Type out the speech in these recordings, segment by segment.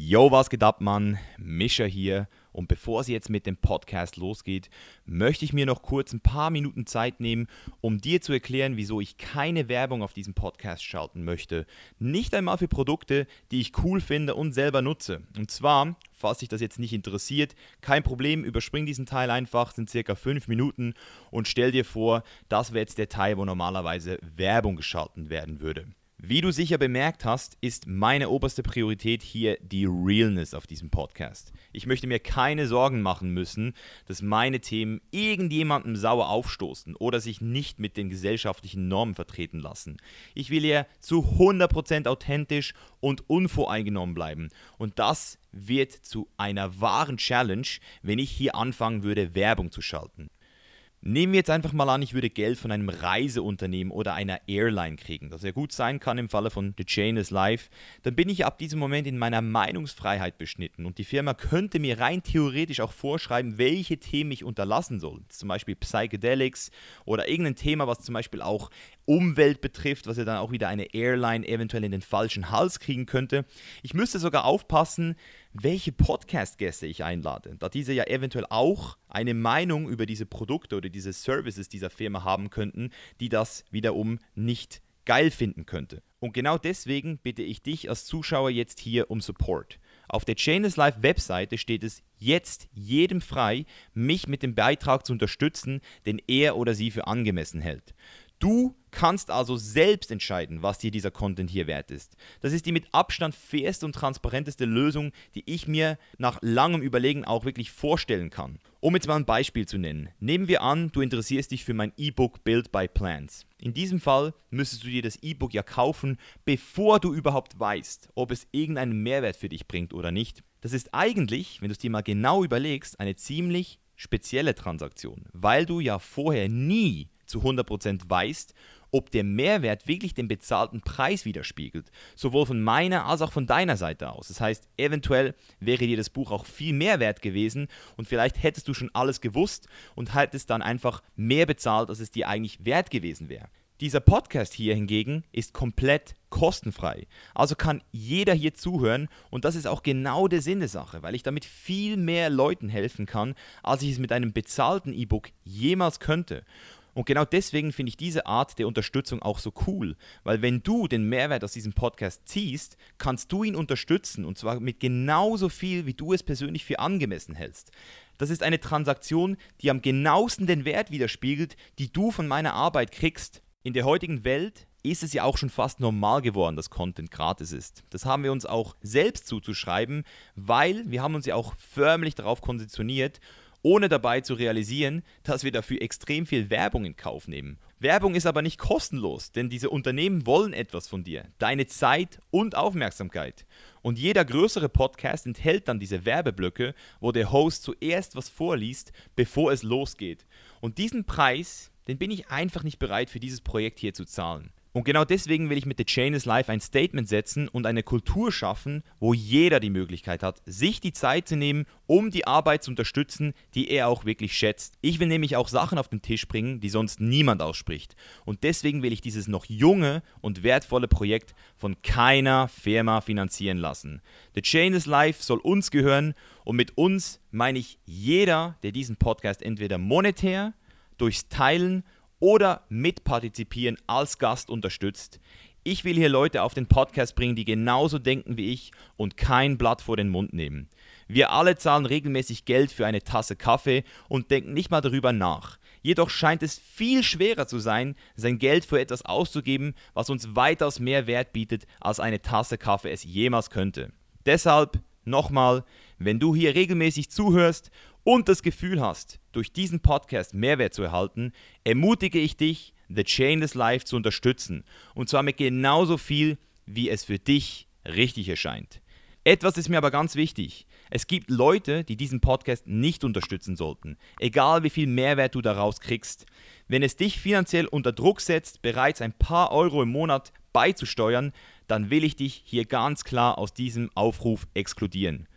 Yo, was geht ab, Mann? Mischa hier. Und bevor es jetzt mit dem Podcast losgeht, möchte ich mir noch kurz ein paar Minuten Zeit nehmen, um dir zu erklären, wieso ich keine Werbung auf diesem Podcast schalten möchte. Nicht einmal für Produkte, die ich cool finde und selber nutze. Und zwar, falls dich das jetzt nicht interessiert, kein Problem, überspring diesen Teil einfach, sind circa fünf Minuten und stell dir vor, das wäre jetzt der Teil, wo normalerweise Werbung geschalten werden würde. Wie du sicher bemerkt hast, ist meine oberste Priorität hier die Realness auf diesem Podcast. Ich möchte mir keine Sorgen machen müssen, dass meine Themen irgendjemandem sauer aufstoßen oder sich nicht mit den gesellschaftlichen Normen vertreten lassen. Ich will hier zu 100% authentisch und unvoreingenommen bleiben. Und das wird zu einer wahren Challenge, wenn ich hier anfangen würde, Werbung zu schalten. Nehmen wir jetzt einfach mal an, ich würde Geld von einem Reiseunternehmen oder einer Airline kriegen, das ja gut sein kann im Falle von The Chain is Life, dann bin ich ab diesem Moment in meiner Meinungsfreiheit beschnitten und die Firma könnte mir rein theoretisch auch vorschreiben, welche Themen ich unterlassen soll. Zum Beispiel Psychedelics oder irgendein Thema, was zum Beispiel auch Umwelt betrifft, was ja dann auch wieder eine Airline eventuell in den falschen Hals kriegen könnte. Ich müsste sogar aufpassen, welche Podcast-Gäste ich einlade, da diese ja eventuell auch eine Meinung über diese Produkte oder diese Services dieser Firma haben könnten, die das wiederum nicht geil finden könnte. Und genau deswegen bitte ich dich als Zuschauer jetzt hier um Support. Auf der Chainless Live Webseite steht es jetzt jedem frei, mich mit dem Beitrag zu unterstützen, den er oder sie für angemessen hält. Du kannst also selbst entscheiden, was dir dieser Content hier wert ist. Das ist die mit Abstand fairste und transparenteste Lösung, die ich mir nach langem Überlegen auch wirklich vorstellen kann. Um jetzt mal ein Beispiel zu nennen. Nehmen wir an, du interessierst dich für mein E-Book Build by Plans. In diesem Fall müsstest du dir das E-Book ja kaufen, bevor du überhaupt weißt, ob es irgendeinen Mehrwert für dich bringt oder nicht. Das ist eigentlich, wenn du es dir mal genau überlegst, eine ziemlich spezielle Transaktion, weil du ja vorher nie zu 100% weißt, ob der Mehrwert wirklich den bezahlten Preis widerspiegelt, sowohl von meiner als auch von deiner Seite aus. Das heißt, eventuell wäre dir das Buch auch viel mehr wert gewesen und vielleicht hättest du schon alles gewusst und hättest dann einfach mehr bezahlt, als es dir eigentlich wert gewesen wäre. Dieser Podcast hier hingegen ist komplett kostenfrei. Also kann jeder hier zuhören und das ist auch genau der Sinn der Sache, weil ich damit viel mehr Leuten helfen kann, als ich es mit einem bezahlten E-Book jemals könnte. Und genau deswegen finde ich diese Art der Unterstützung auch so cool, weil wenn du den Mehrwert aus diesem Podcast ziehst, kannst du ihn unterstützen und zwar mit genauso viel, wie du es persönlich für angemessen hältst. Das ist eine Transaktion, die am genauesten den Wert widerspiegelt, die du von meiner Arbeit kriegst. In der heutigen Welt ist es ja auch schon fast normal geworden, dass Content gratis ist. Das haben wir uns auch selbst zuzuschreiben, weil wir haben uns ja auch förmlich darauf konditioniert ohne dabei zu realisieren, dass wir dafür extrem viel Werbung in Kauf nehmen. Werbung ist aber nicht kostenlos, denn diese Unternehmen wollen etwas von dir, deine Zeit und Aufmerksamkeit. Und jeder größere Podcast enthält dann diese Werbeblöcke, wo der Host zuerst was vorliest, bevor es losgeht. Und diesen Preis, den bin ich einfach nicht bereit für dieses Projekt hier zu zahlen. Und genau deswegen will ich mit The Chain is Life ein Statement setzen und eine Kultur schaffen, wo jeder die Möglichkeit hat, sich die Zeit zu nehmen, um die Arbeit zu unterstützen, die er auch wirklich schätzt. Ich will nämlich auch Sachen auf den Tisch bringen, die sonst niemand ausspricht. Und deswegen will ich dieses noch junge und wertvolle Projekt von keiner Firma finanzieren lassen. The Chain is Life soll uns gehören und mit uns meine ich jeder, der diesen Podcast entweder monetär, durchs Teilen oder mitpartizipieren als Gast unterstützt. Ich will hier Leute auf den Podcast bringen, die genauso denken wie ich und kein Blatt vor den Mund nehmen. Wir alle zahlen regelmäßig Geld für eine Tasse Kaffee und denken nicht mal darüber nach. Jedoch scheint es viel schwerer zu sein, sein Geld für etwas auszugeben, was uns weitaus mehr Wert bietet, als eine Tasse Kaffee es jemals könnte. Deshalb nochmal, wenn du hier regelmäßig zuhörst und das Gefühl hast, durch diesen Podcast Mehrwert zu erhalten, ermutige ich dich, The Chainless Life zu unterstützen. Und zwar mit genauso viel, wie es für dich richtig erscheint. Etwas ist mir aber ganz wichtig. Es gibt Leute, die diesen Podcast nicht unterstützen sollten, egal wie viel Mehrwert du daraus kriegst. Wenn es dich finanziell unter Druck setzt, bereits ein paar Euro im Monat beizusteuern, dann will ich dich hier ganz klar aus diesem Aufruf exkludieren.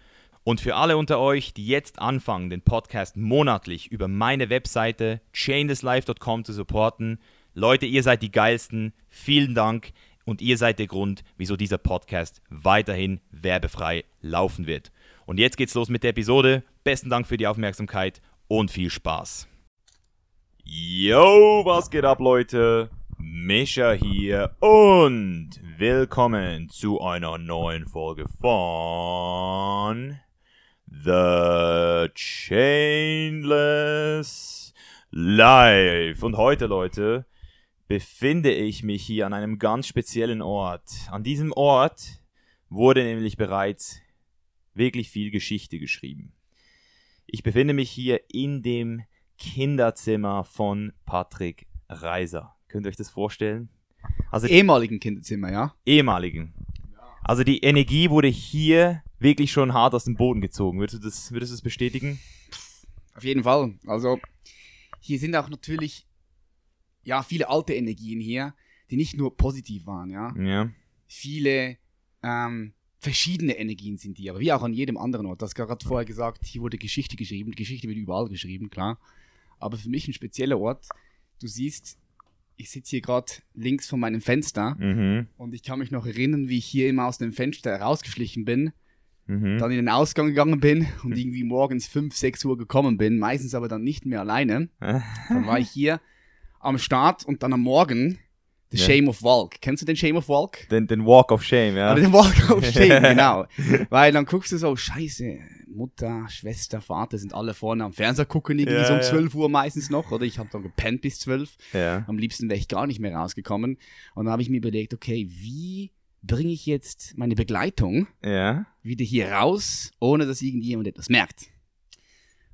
Und für alle unter euch, die jetzt anfangen, den Podcast monatlich über meine Webseite chainlesslife.com zu supporten, Leute, ihr seid die geilsten. Vielen Dank. und ihr seid der Grund, wieso dieser Podcast weiterhin werbefrei laufen wird. Und jetzt geht's los mit der Episode. Besten Dank für die Aufmerksamkeit und viel Spaß. Yo, was geht ab, Leute? Mischa hier und willkommen zu einer neuen Folge von The Chainless Life. Und heute, Leute, befinde ich mich hier an einem ganz speziellen Ort. An diesem Ort wurde nämlich bereits wirklich viel Geschichte geschrieben. Ich befinde mich hier in dem Kinderzimmer von Patrick Reiser. Könnt ihr euch das vorstellen? Also ehemaligen Kinderzimmer, ja? Ehemaligen. Also die Energie wurde hier wirklich schon hart aus dem Boden gezogen. Würdest du das, würdest du das bestätigen? Auf jeden Fall. Also hier sind auch natürlich ja, viele alte Energien hier, die nicht nur positiv waren, ja. Ja. Viele ähm, verschiedene Energien sind die, aber wie auch an jedem anderen Ort. Du hast gerade vorher gesagt, hier wurde Geschichte geschrieben. Die Geschichte wird überall geschrieben, klar. Aber für mich ein spezieller Ort. Du siehst, ich sitze hier gerade links von meinem Fenster Mhm. und ich kann mich noch erinnern, wie ich hier immer aus dem Fenster rausgeschlichen bin, Mhm. dann in den Ausgang gegangen bin und irgendwie morgens 5, 6 Uhr gekommen bin, meistens aber dann nicht mehr alleine. Dann war ich hier am Start und dann am Morgen The Ja. Shame of Walk. Kennst du den Shame of Walk? Den, den Walk of Shame, ja. Oder den Walk of Shame, genau. Weil dann guckst du so, scheiße, Mutter, Schwester, Vater sind alle vorne am Fernseher gucken, irgendwie Ja, so um ja. 12 Uhr meistens noch. Oder ich habe dann gepennt bis 12. ja. Am liebsten wäre ich gar nicht mehr rausgekommen. Und dann habe ich mir überlegt, okay, wie bringe ich jetzt meine Begleitung Ja. wieder hier raus, ohne dass irgendjemand etwas merkt.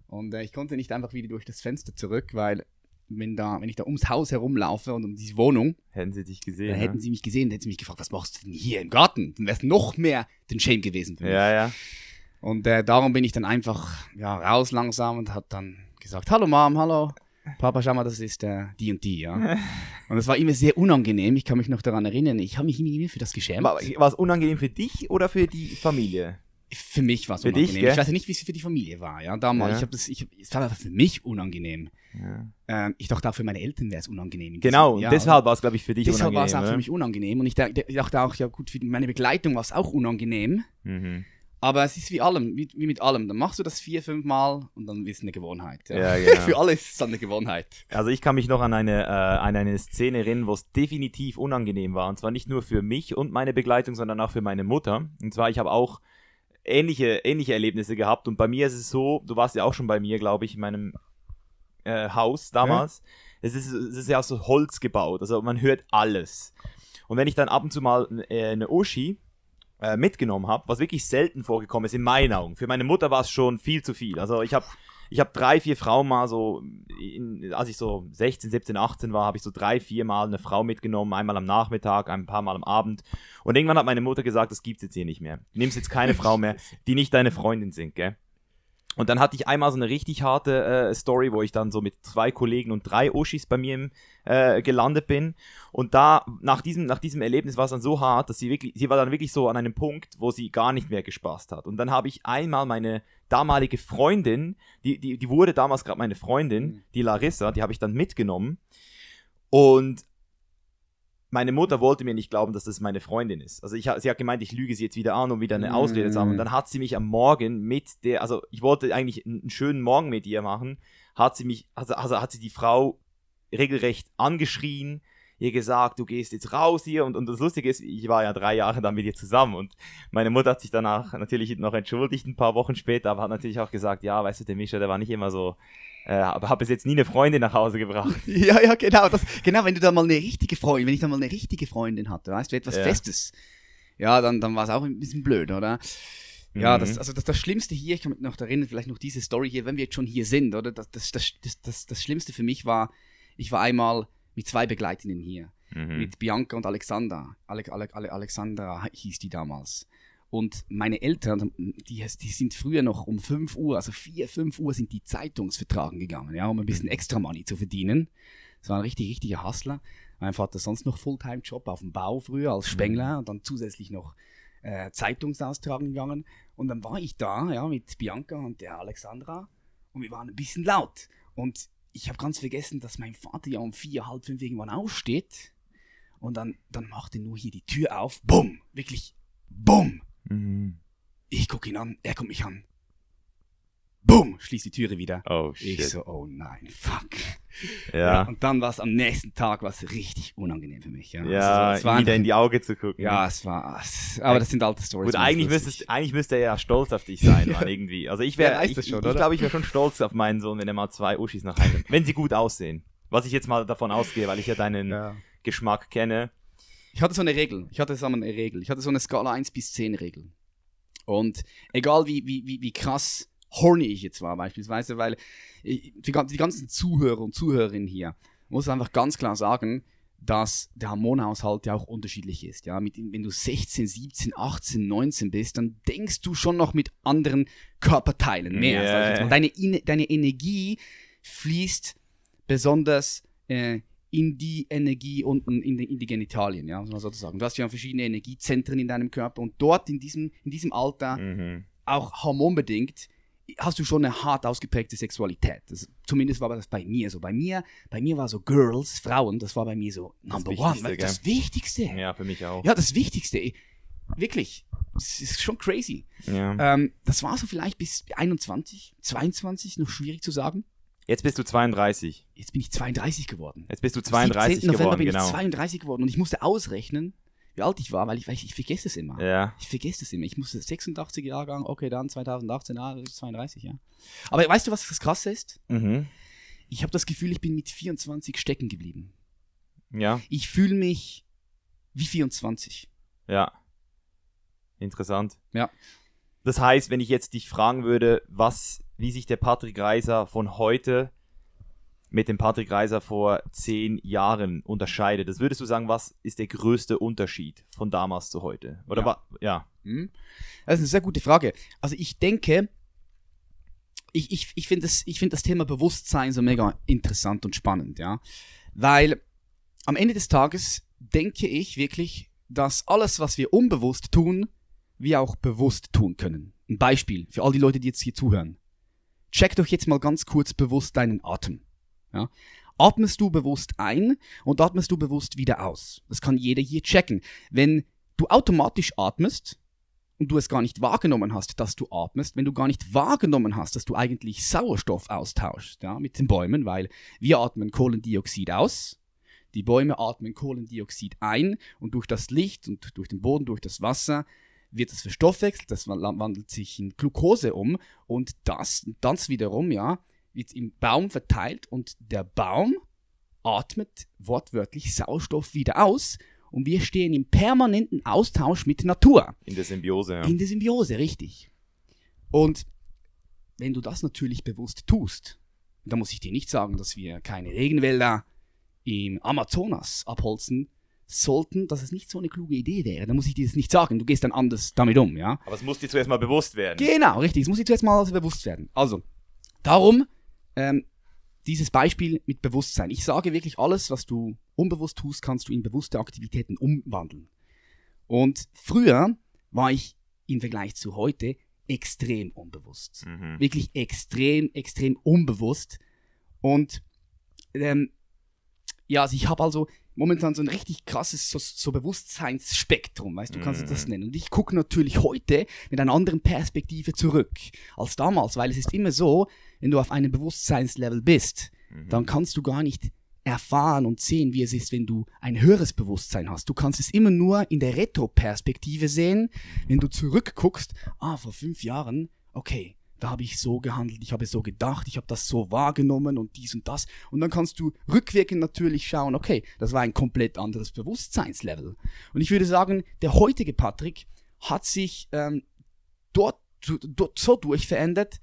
Und äh, ich konnte nicht einfach wieder durch das Fenster zurück, weil wenn, da, wenn ich da ums Haus herumlaufe und um diese Wohnung, Hätten sie dich gesehen. dann ja. hätten sie mich gesehen, dann hätten sie mich gefragt, was machst du denn hier im Garten? Dann wäre es noch mehr den Shame gewesen für mich. Ja, ja. Und äh, darum bin ich dann einfach ja, raus langsam und habe dann gesagt, hallo Mom, hallo. Papa, schau mal, das ist äh, die und die, ja. Und es war immer sehr unangenehm. Ich kann mich noch daran erinnern. Ich habe mich immer für das geschämt. War war es unangenehm für dich oder für die Familie? Für mich war es Für dich, unangenehm. gell? ich weiß ja nicht, wie es für die Familie war. Ja, damals. Ja. Ich habe das, ich, es war einfach für mich unangenehm. Ja. Ähm, ich dachte auch für meine Eltern wäre es unangenehm. Genau, und deshalb war es, glaube ich, für dich deshalb war unangenehm. es auch oder? für mich unangenehm. Und ich dachte, ich dachte auch, ja gut, für meine Begleitung war es auch unangenehm. Mhm. Aber es ist wie allem, wie, wie mit allem. Dann machst du das vier, fünf Mal und dann ist es eine Gewohnheit. Ja, genau. für alles ist es dann eine Gewohnheit. Also ich kann mich noch an eine, äh, an eine Szene erinnern, wo es definitiv unangenehm war. Und zwar nicht nur für mich und meine Begleitung, sondern auch für meine Mutter. Und zwar, ich habe auch ähnliche, ähnliche Erlebnisse gehabt. Und bei mir ist es so, du warst ja auch schon bei mir, glaube ich, in meinem äh, Haus damals. Es, ist, es ist ja aus so Holz gebaut. Also man hört alles. Und wenn ich dann ab und zu mal äh, eine Uschi äh, mitgenommen habe, was wirklich selten vorgekommen ist in meinen Augen. Für meine Mutter war es schon viel zu viel. Also ich habe ich habe drei, vier Frauen mal so, in, als ich so 16, 17, 18 war, habe ich so drei, vier Mal eine Frau mitgenommen, einmal am Nachmittag, ein paar Mal am Abend. Und irgendwann hat meine Mutter gesagt, das gibt's jetzt hier nicht mehr. Du nimmst jetzt keine Frau mehr, die nicht deine Freundin sind, gell? Und dann hatte ich einmal so eine richtig harte äh, Story, wo ich dann so mit zwei Kollegen und drei Oschis bei mir im, äh, gelandet bin. Und da, nach diesem, nach diesem Erlebnis war es dann so hart, dass sie wirklich, sie war dann wirklich so an einem Punkt, wo sie gar nicht mehr gespaßt hat. Und dann habe ich einmal meine damalige Freundin, die, die, die wurde damals gerade meine Freundin, Mhm. die Larissa, die habe ich dann mitgenommen. Und meine Mutter wollte mir nicht glauben, dass das meine Freundin ist. Also ich, sie hat gemeint, ich lüge sie jetzt wieder an, um wieder eine Ausrede zu haben. Und dann hat sie mich am Morgen mit der, also ich wollte eigentlich einen schönen Morgen mit ihr machen, hat sie mich, also, also hat sie die Frau regelrecht angeschrien, ihr gesagt, du gehst jetzt raus hier. Und, und das Lustige ist, ich war ja drei Jahre dann mit ihr zusammen. Und meine Mutter hat sich danach natürlich noch entschuldigt, ein paar Wochen später, aber hat natürlich auch gesagt, ja, weißt du, der Mischa, der war nicht immer so, aber habe bis jetzt nie eine Freundin nach Hause gebracht. Ja, ja, genau. Das, genau, wenn du da mal eine richtige Freundin, wenn ich da mal eine richtige Freundin hatte, weißt du, etwas Ja. Festes, ja, dann, dann war es auch ein bisschen blöd, oder? Ja, Mhm. das, also das, das Schlimmste hier, ich kann mich noch erinnern, vielleicht noch diese Story hier, wenn wir jetzt schon hier sind, oder? Das, das, das, das, das, Schlimmste für mich war, ich war einmal mit zwei Begleitinnen hier, Mhm. mit Bianca und Alexander. Ale, Ale, Ale, Alexandra hieß die damals. Und meine Eltern, die, die sind früher noch um 5 Uhr, also 4, 5 Uhr sind die Zeitungsvertragen gegangen, ja, um ein bisschen extra Money zu verdienen. Das war ein richtig, richtiger Hustler. Mein Vater sonst noch Fulltime-Job auf dem Bau früher als Spengler und dann zusätzlich noch äh, Zeitungsaustragen gegangen. Und dann war ich da, ja, mit Bianca und der Alexandra und wir waren ein bisschen laut. Und ich habe ganz vergessen, dass mein Vater ja um vier, halb fünf irgendwann aufsteht Und dann, dann macht er nur hier die Tür auf. Bumm. Wirklich. Bumm. Mhm. Ich gucke ihn an. Er guckt mich an. Bumm. Schließt die Türe wieder. Oh shit. Ich so, oh nein, fuck. ja. Und dann war es am nächsten Tag was richtig unangenehm für mich. Ja, Ja, Also, es war wieder einfach- in die Augen zu gucken. Ja, es war. Aber das sind alte Stories. Gut, eigentlich, müsstest, eigentlich müsste er ja stolz auf dich sein, Mann, irgendwie. Also ich Ja, wäre, weiß ich, schon, ich, oder? glaube, ich wäre schon stolz auf meinen Sohn, wenn er mal zwei Uschis nach Hause Wenn sie gut aussehen. Was ich jetzt mal davon ausgehe, weil ich ja deinen Ja. Geschmack kenne. Ich hatte so eine Regel. Ich hatte so eine Regel. Ich hatte so eine Skala 1 bis 10 Regel. Und egal wie, wie, wie, wie krass horny ich jetzt war, beispielsweise, weil die, die ganzen Zuhörer und Zuhörerinnen hier, muss einfach ganz klar sagen, dass der Hormonhaushalt ja auch unterschiedlich ist. Ja? Mit, wenn du 16, 17, 18, 19 bist, dann denkst du schon noch mit anderen Körperteilen mehr. Ja. mal. Deine, In- deine Energie fließt besonders äh, in die Energie unten in die, in die Genitalien, ja, muss man sozusagen. Du hast ja verschiedene Energiezentren in deinem Körper und dort in diesem, in diesem Alter, Mhm. auch hormonbedingt, hast du schon eine hart ausgeprägte Sexualität. Das, zumindest war das bei mir so. Bei mir, bei mir war so Girls, Frauen, das war bei mir so Number One. Wichtigste, Das Wichtigste. Ja. Ja, für mich auch. das Wichtigste. Wirklich. Das ist schon crazy. Ja. Ähm, das war so vielleicht bis 21, 22, noch schwierig zu sagen. Jetzt bist du 32. Jetzt bin ich 32 geworden. Jetzt bist du Am 32 17. November geworden, bin genau. ich 32 geworden und ich musste ausrechnen, wie alt ich war, weil ich, weil ich, ich vergesse es immer. Ja. Ich vergesse es immer. Ich musste 86 Jahrgang, okay, dann 2018, ah, das ist 32, ja. Aber weißt du, was das Krasse ist? Mhm. Ich habe das Gefühl, ich bin mit 24 stecken geblieben. Ja. Ich fühle mich wie 24. Ja. Interessant. Ja. Das heißt, wenn ich jetzt dich fragen würde, was, wie sich der Patrick Reiser von heute mit dem Patrick Reiser vor zehn Jahren unterscheidet, das würdest du sagen, was ist der größte Unterschied von damals zu heute? Oder Ja. wa ja. Hm? Das ist eine sehr gute Frage. Also ich denke, ich, ich, ich finde das, ich find das Thema Bewusstsein so mega interessant und spannend, ja. Weil am Ende des Tages denke ich wirklich, dass alles, was wir unbewusst tun, wir auch bewusst tun können. Ein Beispiel für all die Leute, die jetzt hier zuhören. Check doch jetzt mal ganz kurz bewusst deinen Atem. Ja? Atmest du bewusst ein und atmest du bewusst wieder aus. Das kann jeder hier checken. Wenn du automatisch atmest, und du es gar nicht wahrgenommen hast, dass du atmest, wenn du gar nicht wahrgenommen hast, dass du eigentlich Sauerstoff austauschst ja, mit den Bäumen, weil wir atmen Kohlendioxid aus, die Bäume atmen Kohlendioxid ein und durch das Licht und durch den Boden, durch das Wasser wird es verstoffwechselt, das wa- wandelt sich in Glucose um und das, das wiederum, ja, wird im Baum verteilt und der Baum atmet wortwörtlich Sauerstoff wieder aus und wir stehen im permanenten Austausch mit der Natur. In der Symbiose, ja. In der Symbiose, richtig. Und wenn du das natürlich bewusst tust, dann muss ich dir nicht sagen, dass wir keine Regenwälder im Amazonas abholzen sollten, dass es nicht so eine kluge Idee wäre. Dann muss ich dir das nicht sagen. Du gehst dann anders damit um, ja? Aber es muss dir zuerst mal bewusst werden. Genau, richtig. Das muss ich zuerst mal also bewusst werden. Also, darum ähm, dieses Beispiel mit Bewusstsein. Ich sage wirklich, alles, was du unbewusst tust, kannst du in bewusste Aktivitäten umwandeln. Und früher war ich im Vergleich zu heute extrem unbewusst. Mhm. Wirklich extrem, extrem unbewusst. Und ähm, ja, also ich habe also momentan so ein richtig krasses so, so Bewusstseinsspektrum, weißt du, kannst du das Mhm. nennen. Und ich gucke natürlich heute mit einer anderen Perspektive zurück als damals, weil es ist immer so, wenn du auf einem Bewusstseinslevel bist, Mhm. dann kannst du gar nicht erfahren und sehen, wie es ist, wenn du ein höheres Bewusstsein hast. Du kannst es immer nur in der Retroperspektive sehen, wenn du zurückguckst, ah, vor fünf Jahren, okay, da habe ich so gehandelt, ich habe so gedacht, ich habe das so wahrgenommen und dies und das. Und dann kannst du rückwirkend natürlich schauen, okay, das war ein komplett anderes Bewusstseinslevel. Und ich würde sagen, der heutige Patrick hat sich ähm, dort, dort so durchverändert,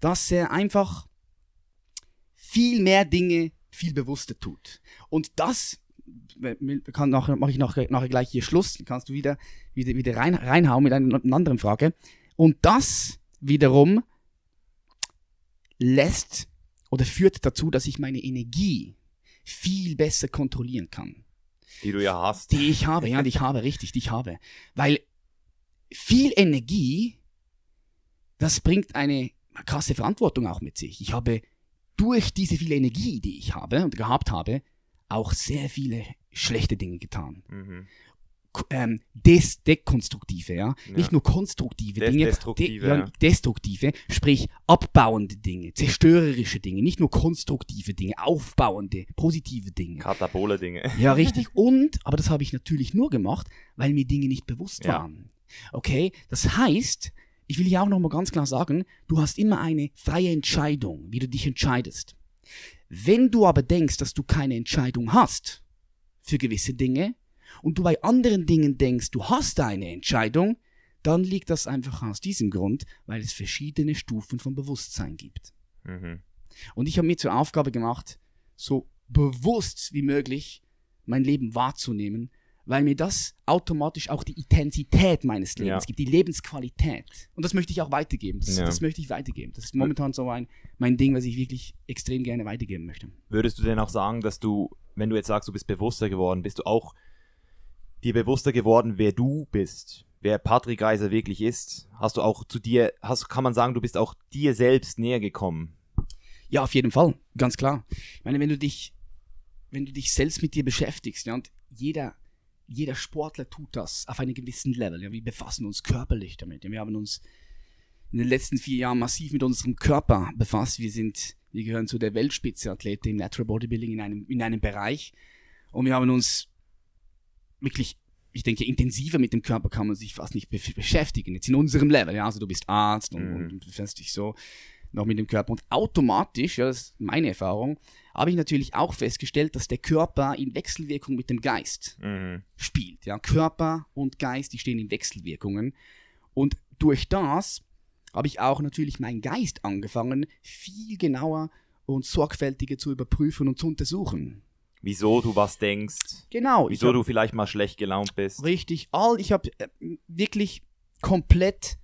dass er einfach viel mehr Dinge viel bewusster tut. Und das kann nachher, mache ich nachher, nachher gleich hier Schluss, dann kannst du wieder, wieder, wieder rein, reinhauen mit einer, einer anderen Frage. Und das wiederum lässt oder führt dazu, dass ich meine Energie viel besser kontrollieren kann. Die du ja hast. Die ich habe, ja, die ich habe, richtig, die ich habe. Weil viel Energie, das bringt eine krasse Verantwortung auch mit sich. Ich habe durch diese viele Energie, die ich habe und gehabt habe, auch sehr viele schlechte Dinge getan. Mhm. Ähm, des, dekonstruktive, ja? Ja. Nicht nur konstruktive Des- Dinge, destruktive, ja, ja. destruktive, sprich abbauende Dinge, zerstörerische Dinge, nicht nur konstruktive Dinge, aufbauende, positive Dinge. Katabole Dinge. Ja, richtig. Und, aber das habe ich natürlich nur gemacht, weil mir Dinge nicht bewusst Ja. waren. Okay? Das heißt, ich will hier auch nochmal ganz klar sagen, du hast immer eine freie Entscheidung, wie du dich entscheidest. Wenn du aber denkst, dass du keine Entscheidung hast für gewisse Dinge und du bei anderen Dingen denkst, du hast eine Entscheidung, dann liegt das einfach aus diesem Grund, weil es verschiedene Stufen von Bewusstsein gibt. Mhm. Und ich habe mir zur Aufgabe gemacht, so bewusst wie möglich mein Leben wahrzunehmen, weil mir das automatisch auch die Intensität meines Lebens Ja. gibt, die Lebensqualität. Und das möchte ich auch weitergeben. Das, Ja. das möchte ich weitergeben. Das ist momentan so ein, mein Ding, was ich wirklich extrem gerne weitergeben möchte. Würdest du denn auch sagen, dass du, wenn du jetzt sagst, du bist bewusster geworden, bist du auch dir bewusster geworden, wer du bist, wer Patrick Reiser wirklich ist? Hast du auch zu dir, hast, kann man sagen, du bist auch dir selbst näher gekommen? Ja, auf jeden Fall, ganz klar. Ich meine, wenn du dich, wenn du dich selbst mit dir beschäftigst, ja, und jeder, jeder Sportler tut das auf einem gewissen Level. Ja, wir befassen uns körperlich damit. Ja, wir haben uns in den letzten vier Jahren massiv mit unserem Körper befasst. Wir sind, wir gehören zu der Weltspitze-Athlete im Natural Bodybuilding in einem, in einem Bereich. Und wir haben uns wirklich, ich denke, intensiver mit dem Körper kann man sich fast nicht be beschäftigen. Jetzt in unserem Level, ja. Also du bist Arzt und, Mhm. und, befasst dich so noch mit dem Körper. Und automatisch, ja, das ist meine Erfahrung, habe ich natürlich auch festgestellt, dass der Körper in Wechselwirkung mit dem Geist Mhm. spielt. Ja? Körper und Geist, die stehen in Wechselwirkungen. Und durch das habe ich auch natürlich meinen Geist angefangen, viel genauer und sorgfältiger zu überprüfen und zu untersuchen. Wieso du was denkst, Genau. wieso hab- du vielleicht mal schlecht gelaunt bist. Richtig, all, ich habe äh, wirklich komplett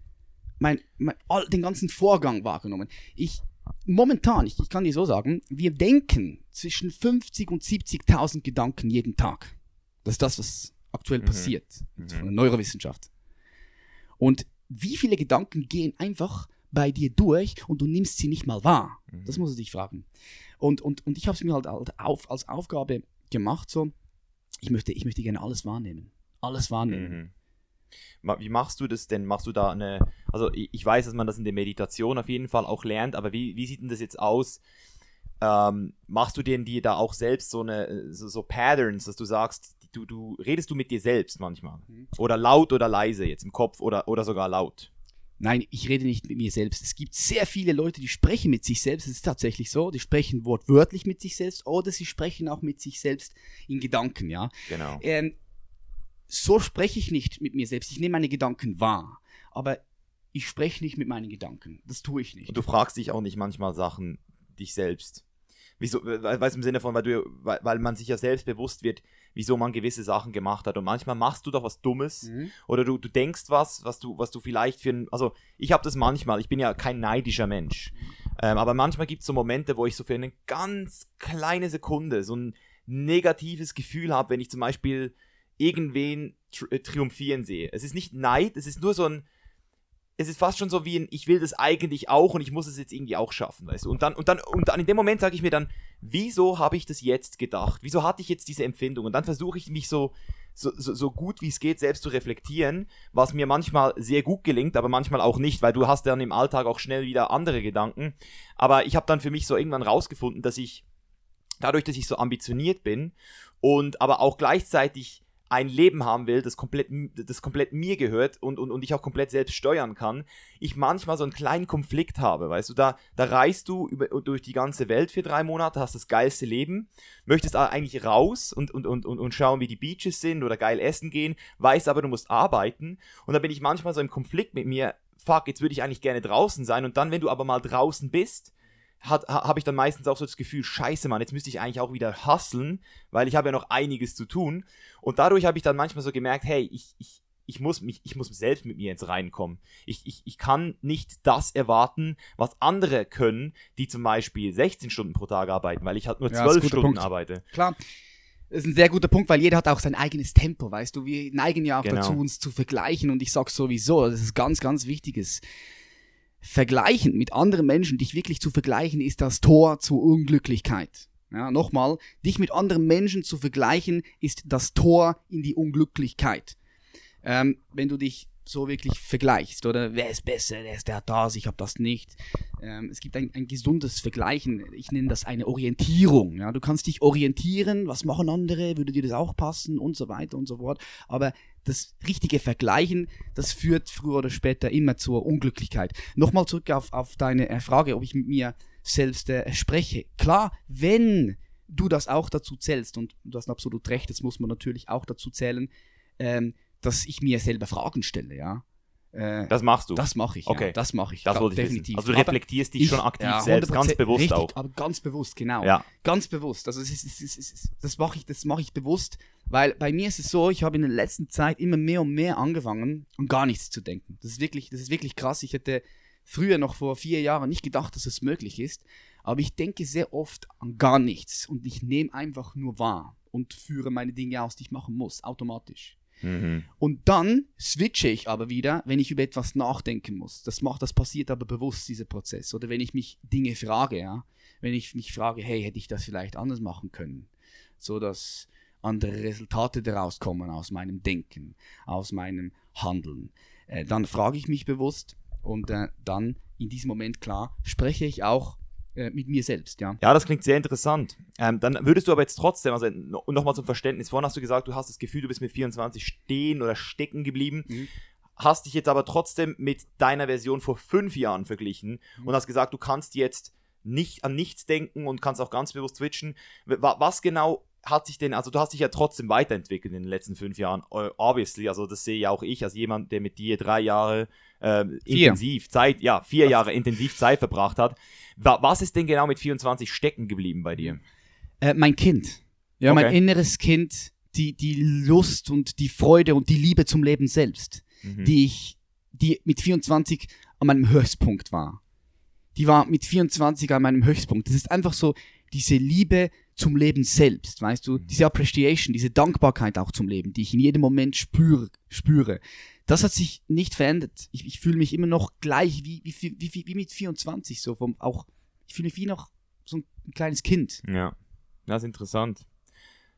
mein, mein, all, den ganzen Vorgang wahrgenommen. Ich, momentan, ich, ich kann dir so sagen, wir denken zwischen 50 und 70.000 Gedanken jeden Tag. Das ist das, was aktuell Mhm. passiert Mhm. von der Neurowissenschaft. Und wie viele Gedanken gehen einfach bei dir durch und du nimmst sie nicht mal wahr? Mhm. Das musst du dich fragen. Und, und, und ich habe es mir halt halt auf, als Aufgabe gemacht, so, ich möchte, ich möchte gerne alles wahrnehmen. Alles wahrnehmen. Mhm. Wie machst du das denn? Machst du da eine, also ich, ich weiß, dass man das in der Meditation auf jeden Fall auch lernt, aber wie, wie sieht denn das jetzt aus? Ähm, machst du denn dir da auch selbst so eine, so, so Patterns, dass du sagst, du, du redest du mit dir selbst manchmal? Mhm. Oder laut oder leise jetzt im Kopf oder, oder sogar laut? Nein, ich rede nicht mit mir selbst. Es gibt sehr viele Leute, die sprechen mit sich selbst. Es ist tatsächlich so. Die sprechen wortwörtlich mit sich selbst oder sie sprechen auch mit sich selbst in Gedanken, ja. Genau. Ähm, so spreche ich nicht mit mir selbst. Ich nehme meine Gedanken wahr. Aber ich spreche nicht mit meinen Gedanken. Das tue ich nicht. Und du fragst dich auch nicht manchmal Sachen dich selbst. Wieso, we- weißt du, im Sinne von, weil, du, weil, weil man sich ja selbst bewusst wird, wieso man gewisse Sachen gemacht hat. Und manchmal machst du doch was Dummes Mhm. oder du, du denkst was, was du, was du vielleicht für ein, also ich habe das manchmal, ich bin ja kein neidischer Mensch, ähm, aber manchmal gibt es so Momente, wo ich so für eine ganz kleine Sekunde so ein negatives Gefühl habe, wenn ich zum Beispiel irgendwen tri triumphieren sehe. Es ist nicht Neid, es ist nur so ein, es ist fast schon so wie ein, ich will das eigentlich auch und ich muss es jetzt irgendwie auch schaffen, weißt du. Und dann, und dann, und dann in dem Moment sage ich mir dann, wieso habe ich das jetzt gedacht? Wieso hatte ich jetzt diese Empfindung? Und dann versuche ich mich so, so, so, so gut wie es geht selbst zu reflektieren, was mir manchmal sehr gut gelingt, aber manchmal auch nicht, weil du hast dann im Alltag auch schnell wieder andere Gedanken. Aber ich habe dann für mich so irgendwann rausgefunden, dass ich dadurch, dass ich so ambitioniert bin und aber auch gleichzeitig ein Leben haben will, das komplett, das komplett mir gehört und, und, und ich auch komplett selbst steuern kann, ich manchmal so einen kleinen Konflikt habe, weißt du, da, da reist du über, durch die ganze Welt für drei Monate, hast das geilste Leben, möchtest eigentlich raus und, und, und, und, schauen, wie die Beaches sind oder geil essen gehen, weißt aber, du musst arbeiten und da bin ich manchmal so im Konflikt mit mir, fuck, jetzt würde ich eigentlich gerne draußen sein und dann, wenn du aber mal draußen bist, habe ich dann meistens auch so das Gefühl, scheiße, Mann, jetzt müsste ich eigentlich auch wieder hustlen, weil ich habe ja noch einiges zu tun. Und dadurch habe ich dann manchmal so gemerkt, hey, ich, ich, ich, muss mich, ich muss selbst mit mir jetzt reinkommen. Ich, ich, ich kann nicht das erwarten, was andere können, die zum Beispiel 16 Stunden pro Tag arbeiten, weil ich halt nur Ja, das ist 12 ein guter Stunden Punkt. arbeite. Klar. Das ist ein sehr guter Punkt, weil jeder hat auch sein eigenes Tempo, weißt du. Wir neigen ja auch Genau. dazu, uns zu vergleichen und ich sag sowieso, das ist ganz, ganz wichtiges. Vergleichen mit anderen Menschen, dich wirklich zu vergleichen, ist das Tor zur Unglücklichkeit. Ja, nochmal, dich mit anderen Menschen zu vergleichen, ist das Tor in die Unglücklichkeit. Ähm, wenn du dich so wirklich vergleichst, oder wer ist besser, wer ist der das, ich habe das nicht. Ähm, es gibt ein, ein gesundes Vergleichen, ich nenne das eine Orientierung. Ja? Du kannst dich orientieren, was machen andere, würde dir das auch passen und so weiter und so fort. Aber das richtige Vergleichen, das führt früher oder später immer zur Unglücklichkeit. Nochmal zurück auf, auf deine äh, Frage, ob ich mit mir selbst äh, spreche. Klar, wenn du das auch dazu zählst, und du hast absolut recht, das muss man natürlich auch dazu zählen, ähm, dass ich mir selber Fragen stelle, ja. Äh, das machst du? Das mache ich, okay. Ja, das mache ich. Das wollte ich definitiv. Wissen. Also du reflektierst dich ich, schon aktiv ja, selbst, ganz bewusst richtig, auch. aber ganz bewusst, genau. Ja. Ganz bewusst. Also es ist, es ist, es ist, das mache ich, das ich bewusst, weil bei mir ist es so, ich habe in der letzten Zeit immer mehr und mehr angefangen, an gar nichts zu denken. Das ist wirklich, das ist wirklich krass. Ich hätte früher noch vor vier Jahren nicht gedacht, dass es möglich ist. Aber ich denke sehr oft an gar nichts und ich nehme einfach nur wahr und führe meine Dinge aus, die ich machen muss, automatisch. Mhm. Und dann switche ich aber wieder, wenn ich über etwas nachdenken muss. Das macht, das passiert aber bewusst, dieser Prozess. Oder wenn ich mich Dinge frage, ja. Wenn ich mich frage, hey, hätte ich das vielleicht anders machen können? So dass andere Resultate daraus kommen aus meinem Denken, aus meinem Handeln. Äh, dann frage ich mich bewusst und äh, dann in diesem Moment, klar, spreche ich auch äh, mit mir selbst, ja. Ja, das klingt sehr interessant. Ähm, dann würdest du aber jetzt trotzdem, also nochmal zum Verständnis, vorhin hast du gesagt, du hast das Gefühl, du bist mit 24 stehen oder stecken geblieben. Mhm. Hast dich jetzt aber trotzdem mit deiner Version vor fünf Jahren verglichen mhm. und hast gesagt, du kannst jetzt nicht an nichts denken und kannst auch ganz bewusst switchen. Was genau hat sich denn, also du hast dich ja trotzdem weiterentwickelt in den letzten fünf Jahren, obviously, also das sehe ja auch ich als jemand, der mit dir drei Jahre äh, intensiv Zeit, ja, vier Jahre intensiv Zeit verbracht hat. Was ist denn genau mit 24 stecken geblieben bei dir? Äh, mein Kind. Ja, okay. mein inneres Kind, die, die Lust und die Freude und die Liebe zum Leben selbst, mhm. die ich, die mit 24 an meinem Höchstpunkt war. Die war mit 24 an meinem Höchstpunkt. Das ist einfach so diese Liebe zum Leben selbst, weißt du, mhm. diese Appreciation, diese Dankbarkeit auch zum Leben, die ich in jedem Moment spüre, spüre. Das hat sich nicht verändert. Ich, ich fühle mich immer noch gleich wie, wie, wie, wie mit 24, so vom auch, ich fühle mich wie noch so ein kleines Kind. Ja, das ist interessant.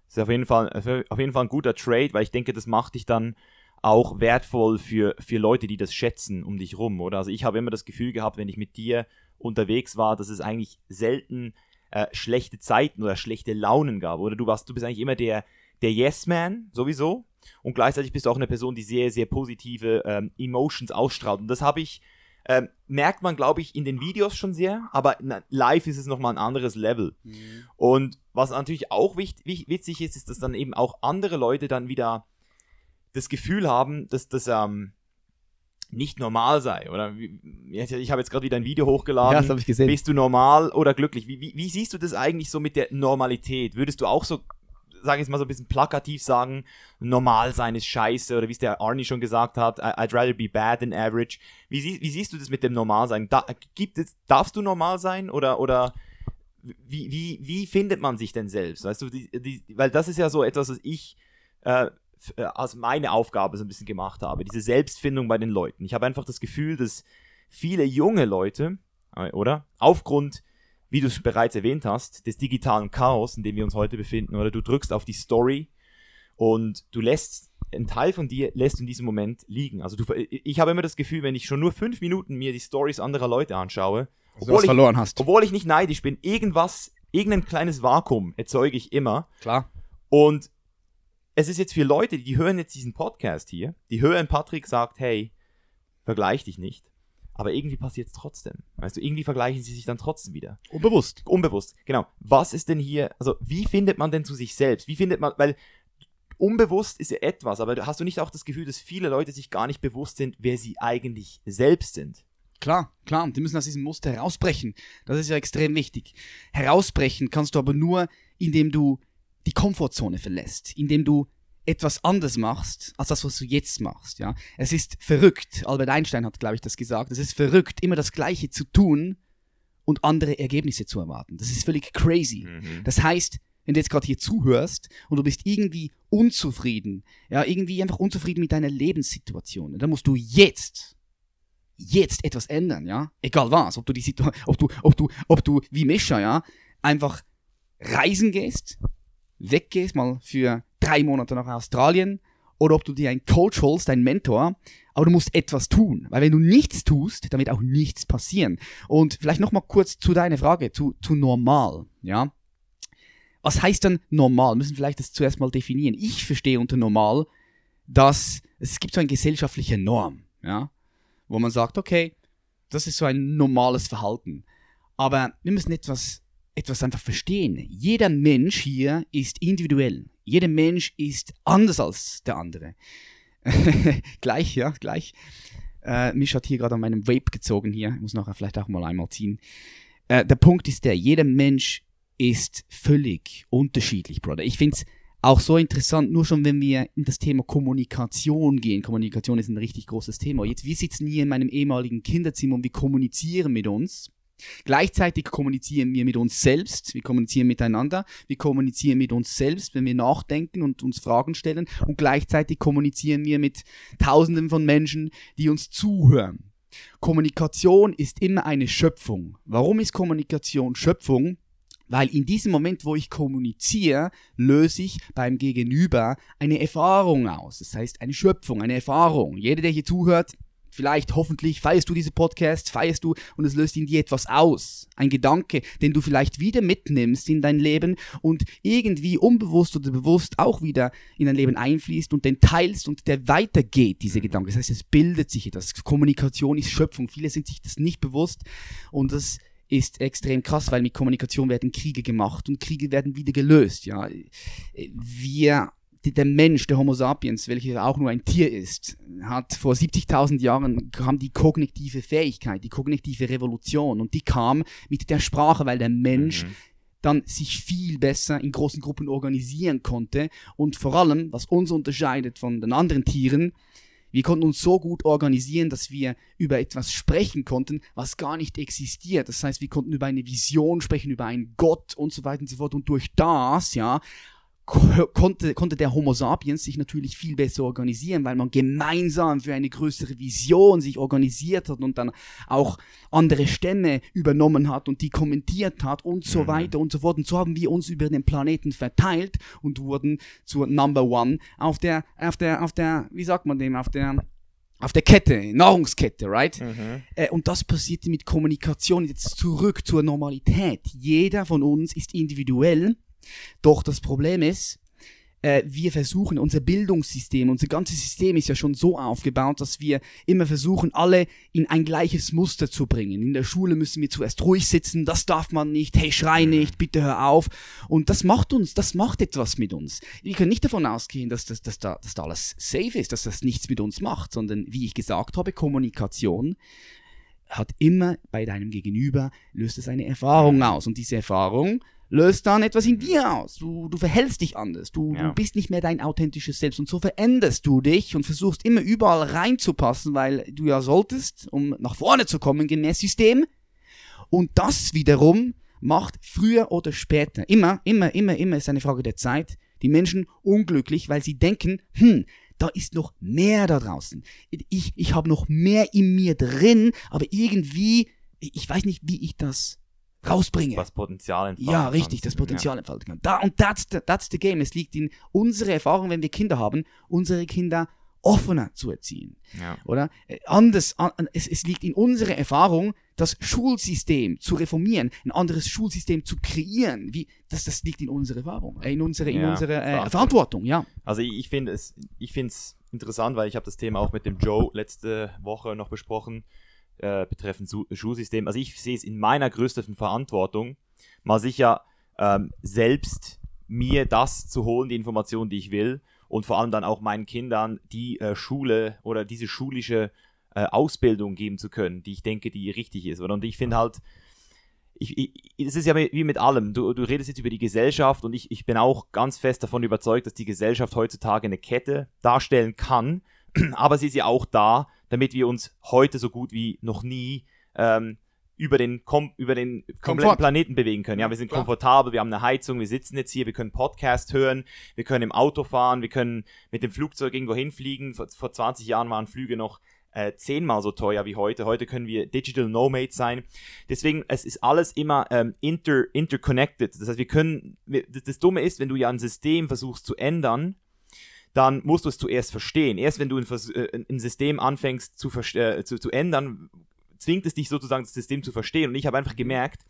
Das ist auf jeden Fall, auf jeden Fall ein guter Trade, weil ich denke, das macht dich dann auch wertvoll für, für Leute, die das schätzen um dich rum, oder? Also ich habe immer das Gefühl gehabt, wenn ich mit dir unterwegs war, dass es eigentlich selten äh, schlechte Zeiten oder schlechte Launen gab. Oder du warst, du bist eigentlich immer der, der Yes-Man, sowieso. Und gleichzeitig bist du auch eine Person, die sehr, sehr positive ähm, Emotions ausstrahlt. Und das habe ich, ähm, merkt man, glaube ich, in den Videos schon sehr, aber live ist es nochmal ein anderes Level. Mhm. Und was natürlich auch wichtig, witzig ist, ist, dass dann eben auch andere Leute dann wieder das Gefühl haben, dass das ähm, nicht normal sei. Oder ich habe jetzt gerade wieder ein Video hochgeladen. Ja, das habe ich gesehen. Bist du normal oder glücklich? Wie, wie, wie siehst du das eigentlich so mit der Normalität? Würdest du auch so, sage ich mal so ein bisschen plakativ sagen, normal sein ist scheiße oder wie es der Arnie schon gesagt hat, I'd rather be bad than average. Wie, sie, wie siehst du das mit dem Normalsein? Da, gibt es, darfst du normal sein oder, oder wie, wie, wie findet man sich denn selbst? Weißt du, die, die, weil das ist ja so etwas, was ich äh, äh, als meine Aufgabe so ein bisschen gemacht habe, diese Selbstfindung bei den Leuten. Ich habe einfach das Gefühl, dass viele junge Leute, äh, oder? Aufgrund, wie du es bereits erwähnt hast, des digitalen Chaos, in dem wir uns heute befinden, oder du drückst auf die Story und du lässt einen Teil von dir lässt in diesem Moment liegen. Also du, ich habe immer das Gefühl, wenn ich schon nur fünf Minuten mir die Stories anderer Leute anschaue, obwohl, ich, verloren hast. obwohl ich nicht neidisch bin, irgendwas, irgendein kleines Vakuum erzeuge ich immer. Klar. Und es ist jetzt für Leute, die hören jetzt diesen Podcast hier, die hören Patrick sagt, hey, vergleich dich nicht. Aber irgendwie passiert es trotzdem. Weißt du, irgendwie vergleichen sie sich dann trotzdem wieder. Unbewusst. Unbewusst, genau. Was ist denn hier, also wie findet man denn zu sich selbst? Wie findet man, weil unbewusst ist ja etwas, aber hast du nicht auch das Gefühl, dass viele Leute sich gar nicht bewusst sind, wer sie eigentlich selbst sind? Klar, klar, und die müssen aus diesem Muster herausbrechen. Das ist ja extrem wichtig. Herausbrechen kannst du aber nur, indem du die Komfortzone verlässt, indem du etwas anders machst, als das, was du jetzt machst, ja. Es ist verrückt, Albert Einstein hat, glaube ich, das gesagt, es ist verrückt, immer das Gleiche zu tun und andere Ergebnisse zu erwarten. Das ist völlig crazy. Mhm. Das heißt, wenn du jetzt gerade hier zuhörst und du bist irgendwie unzufrieden, ja, irgendwie einfach unzufrieden mit deiner Lebenssituation, dann musst du jetzt, jetzt etwas ändern, ja. Egal was, ob du die Situation, ob du, ob du, ob du, wie Mischa, ja, einfach reisen gehst, weggehst, mal für drei Monate nach Australien, oder ob du dir einen Coach holst, einen Mentor, aber du musst etwas tun, weil wenn du nichts tust, dann wird auch nichts passieren. Und vielleicht noch mal kurz zu deiner Frage, zu, zu normal, ja. Was heißt dann normal? Wir müssen vielleicht das zuerst mal definieren. Ich verstehe unter normal, dass es gibt so eine gesellschaftliche Norm, ja, wo man sagt, okay, das ist so ein normales Verhalten. Aber wir müssen etwas, etwas einfach verstehen. Jeder Mensch hier ist individuell. Jeder Mensch ist anders als der andere. gleich, ja, gleich. Äh, mich hat hier gerade an meinem Vape gezogen hier. Ich muss nachher vielleicht auch mal einmal ziehen. Äh, der Punkt ist der, jeder Mensch ist völlig unterschiedlich, Brother. Ich finde es auch so interessant, nur schon wenn wir in das Thema Kommunikation gehen. Kommunikation ist ein richtig großes Thema. Jetzt, wir sitzen hier in meinem ehemaligen Kinderzimmer und wir kommunizieren mit uns. Gleichzeitig kommunizieren wir mit uns selbst, wir kommunizieren miteinander, wir kommunizieren mit uns selbst, wenn wir nachdenken und uns Fragen stellen und gleichzeitig kommunizieren wir mit Tausenden von Menschen, die uns zuhören. Kommunikation ist immer eine Schöpfung. Warum ist Kommunikation Schöpfung? Weil in diesem Moment, wo ich kommuniziere, löse ich beim Gegenüber eine Erfahrung aus. Das heißt, eine Schöpfung, eine Erfahrung. Jeder, der hier zuhört, vielleicht, hoffentlich, feierst du diese Podcasts, feierst du und es löst in dir etwas aus. Ein Gedanke, den du vielleicht wieder mitnimmst in dein Leben und irgendwie unbewusst oder bewusst auch wieder in dein Leben einfließt und den teilst und der weitergeht, diese Gedanke. Das heißt, es bildet sich etwas. Kommunikation ist Schöpfung. Viele sind sich das nicht bewusst und das ist extrem krass, weil mit Kommunikation werden Kriege gemacht und Kriege werden wieder gelöst. Ja, wir der Mensch, der Homo sapiens, welcher auch nur ein Tier ist, hat vor 70.000 Jahren kam die kognitive Fähigkeit, die kognitive Revolution und die kam mit der Sprache, weil der Mensch mhm. dann sich viel besser in großen Gruppen organisieren konnte und vor allem, was uns unterscheidet von den anderen Tieren, wir konnten uns so gut organisieren, dass wir über etwas sprechen konnten, was gar nicht existiert. Das heißt, wir konnten über eine Vision sprechen, über einen Gott und so weiter und so fort. Und durch das, ja, konnte, konnte der Homo sapiens sich natürlich viel besser organisieren, weil man gemeinsam für eine größere Vision sich organisiert hat und dann auch andere Stämme übernommen hat und die kommentiert hat und so mhm. weiter und so fort. Und so haben wir uns über den Planeten verteilt und wurden zur Number One auf der, auf der, auf der, wie sagt man dem, auf der, auf der Kette, Nahrungskette, right? Mhm. Äh, und das passierte mit Kommunikation. Jetzt zurück zur Normalität. Jeder von uns ist individuell doch das Problem ist, äh, wir versuchen, unser Bildungssystem, unser ganzes System ist ja schon so aufgebaut, dass wir immer versuchen, alle in ein gleiches Muster zu bringen. In der Schule müssen wir zuerst ruhig sitzen, das darf man nicht, hey, schrei nicht, bitte hör auf. Und das macht uns, das macht etwas mit uns. Wir können nicht davon ausgehen, dass, das, dass, da, dass da alles safe ist, dass das nichts mit uns macht, sondern wie ich gesagt habe, Kommunikation hat immer bei deinem Gegenüber, löst es eine Erfahrung aus. Und diese Erfahrung löst dann etwas in dir aus. Du, du verhältst dich anders. Du, ja. du bist nicht mehr dein authentisches Selbst. Und so veränderst du dich und versuchst immer überall reinzupassen, weil du ja solltest, um nach vorne zu kommen, gemäß System. Und das wiederum macht früher oder später, immer, immer, immer, immer ist eine Frage der Zeit, die Menschen unglücklich, weil sie denken, hm, da ist noch mehr da draußen. Ich, ich habe noch mehr in mir drin, aber irgendwie, ich weiß nicht, wie ich das rausbringen. Was Potenzial entfalten Ja, richtig, das Potenzial ja. entfalten kann. Da, und that's the, that's the game. Es liegt in unserer Erfahrung, wenn wir Kinder haben, unsere Kinder offener zu erziehen. Ja. Oder? Äh, anders, es, es liegt in unserer Erfahrung, das Schulsystem zu reformieren, ein anderes Schulsystem zu kreieren. Wie, das, das liegt in unserer Erfahrung, äh, in unserer, in ja, unserer äh, Verantwortung, ja. Also ich, ich finde es, ich finde es interessant, weil ich habe das Thema auch mit dem Joe letzte Woche noch besprochen äh, betreffend Schulsystem. Also ich sehe es in meiner größten Verantwortung, mal sicher ähm, selbst mir das zu holen, die Informationen, die ich will und vor allem dann auch meinen Kindern die äh, Schule oder diese schulische äh, Ausbildung geben zu können, die ich denke, die richtig ist. Und ich finde halt, es ist ja wie mit allem. Du, du redest jetzt über die Gesellschaft und ich, ich bin auch ganz fest davon überzeugt, dass die Gesellschaft heutzutage eine Kette darstellen kann, aber sie ist ja auch da, damit wir uns heute so gut wie noch nie ähm, über den, kom über den kompletten Planeten bewegen können. Ja, wir sind komfortabel, wir haben eine Heizung, wir sitzen jetzt hier, wir können Podcast hören, wir können im Auto fahren, wir können mit dem Flugzeug irgendwo hinfliegen. Vor, vor 20 Jahren waren Flüge noch äh, zehnmal so teuer wie heute. Heute können wir Digital Nomads sein. Deswegen, es ist alles immer ähm, inter, interconnected. Das heißt, wir können, das, das Dumme ist, wenn du ja ein System versuchst zu ändern, dann musst du es zuerst verstehen. Erst wenn du ein, äh, ein System anfängst zu, äh, zu, zu ändern, zwingt es dich sozusagen, das System zu verstehen. Und ich habe einfach gemerkt,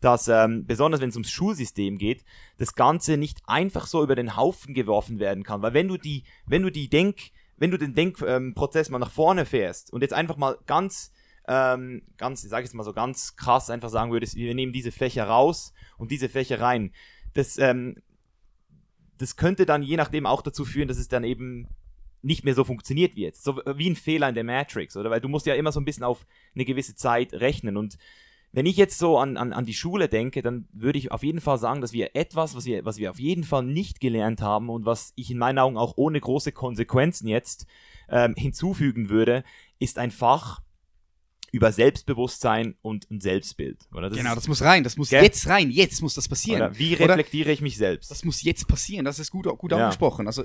dass ähm, besonders wenn es ums Schulsystem geht, das Ganze nicht einfach so über den Haufen geworfen werden kann. Weil wenn du die, wenn du die Denk, wenn du den Denkprozess ähm, mal nach vorne fährst und jetzt einfach mal ganz, ähm, ganz, ich sage jetzt mal so ganz krass einfach sagen würdest, wir nehmen diese Fächer raus und diese Fächer rein, das, ähm, das könnte dann je nachdem auch dazu führen, dass es dann eben nicht mehr so funktioniert wie jetzt. So wie ein Fehler in der Matrix, oder? Weil du musst ja immer so ein bisschen auf eine gewisse Zeit rechnen. Und wenn ich jetzt so an, an, an die Schule denke, dann würde ich auf jeden Fall sagen, dass wir etwas, was wir, was wir auf jeden Fall nicht gelernt haben und was ich in meinen Augen auch ohne große Konsequenzen jetzt ähm, hinzufügen würde, ist ein Fach, über Selbstbewusstsein und ein Selbstbild. Oder? Das genau, das muss rein, das muss gell? jetzt rein, jetzt muss das passieren. Oder wie reflektiere oder? ich mich selbst? Das muss jetzt passieren, das ist gut, gut ja. angesprochen. Also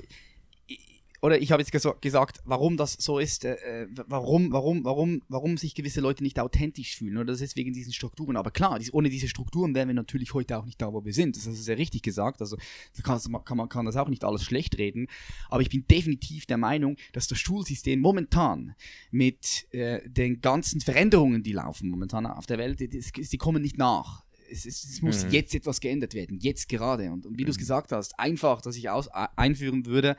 oder ich habe jetzt ges gesagt, warum das so ist, äh, äh, warum, warum, warum, warum sich gewisse Leute nicht authentisch fühlen. Oder das ist wegen diesen Strukturen. Aber klar, dies, ohne diese Strukturen wären wir natürlich heute auch nicht da, wo wir sind. Das ist sehr richtig gesagt. Also kann, kann, man kann das auch nicht alles schlecht reden. Aber ich bin definitiv der Meinung, dass das Schulsystem momentan mit äh, den ganzen Veränderungen, die laufen momentan auf der Welt, die, die kommen nicht nach. Es, es, es, muss mhm. jetzt etwas geändert werden, jetzt gerade. Und, und wie mhm. du es gesagt hast, einfach, dass ich aus, einführen würde,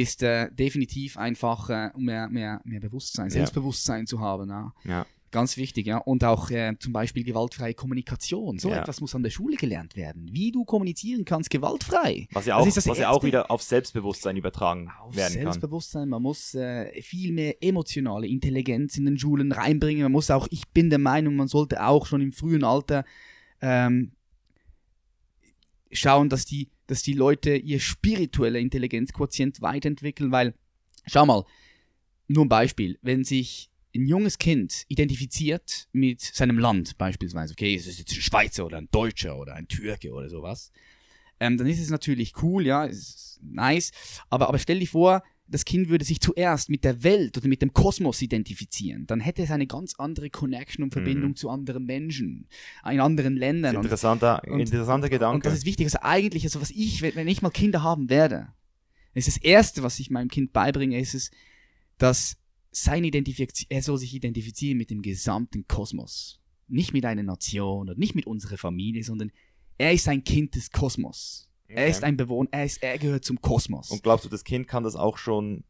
ist äh, definitiv einfach, äh, um mehr, mehr, mehr Bewusstsein, Selbstbewusstsein ja. zu haben. Ja. ja. Ganz wichtig, ja. Und auch äh, zum Beispiel gewaltfreie Kommunikation. So ja. etwas muss an der Schule gelernt werden. Wie du kommunizieren kannst, gewaltfrei. Was ja auch, was ja auch wieder auf Selbstbewusstsein übertragen auf werden kann. Selbstbewusstsein, man muss äh, viel mehr emotionale Intelligenz in den Schulen reinbringen. Man muss auch, ich bin der Meinung, man sollte auch schon im frühen Alter ähm, schauen, dass die dass die Leute ihr spiritueller Intelligenzquotient weiterentwickeln, weil, schau mal, nur ein Beispiel, wenn sich ein junges Kind identifiziert mit seinem Land beispielsweise, okay, es ist jetzt ein Schweizer oder ein Deutscher oder ein Türke oder sowas, ähm, dann ist es natürlich cool, ja, ist nice, aber, aber stell dir vor, das Kind würde sich zuerst mit der Welt oder mit dem Kosmos identifizieren, dann hätte es eine ganz andere Connection und Verbindung mhm. zu anderen Menschen, in anderen Ländern. Interessanter, und, interessanter Gedanke. Und das ist wichtig. Also eigentlich, also was ich, wenn ich mal Kinder haben werde, ist das Erste, was ich meinem Kind beibringe, ist es, dass seine Identifikation, er soll sich identifizieren mit dem gesamten Kosmos. Nicht mit einer Nation oder nicht mit unserer Familie, sondern er ist ein Kind des Kosmos. Okay. Er ist ein Bewohner, er, ist, er gehört zum Kosmos. Und glaubst du, das Kind kann das auch schon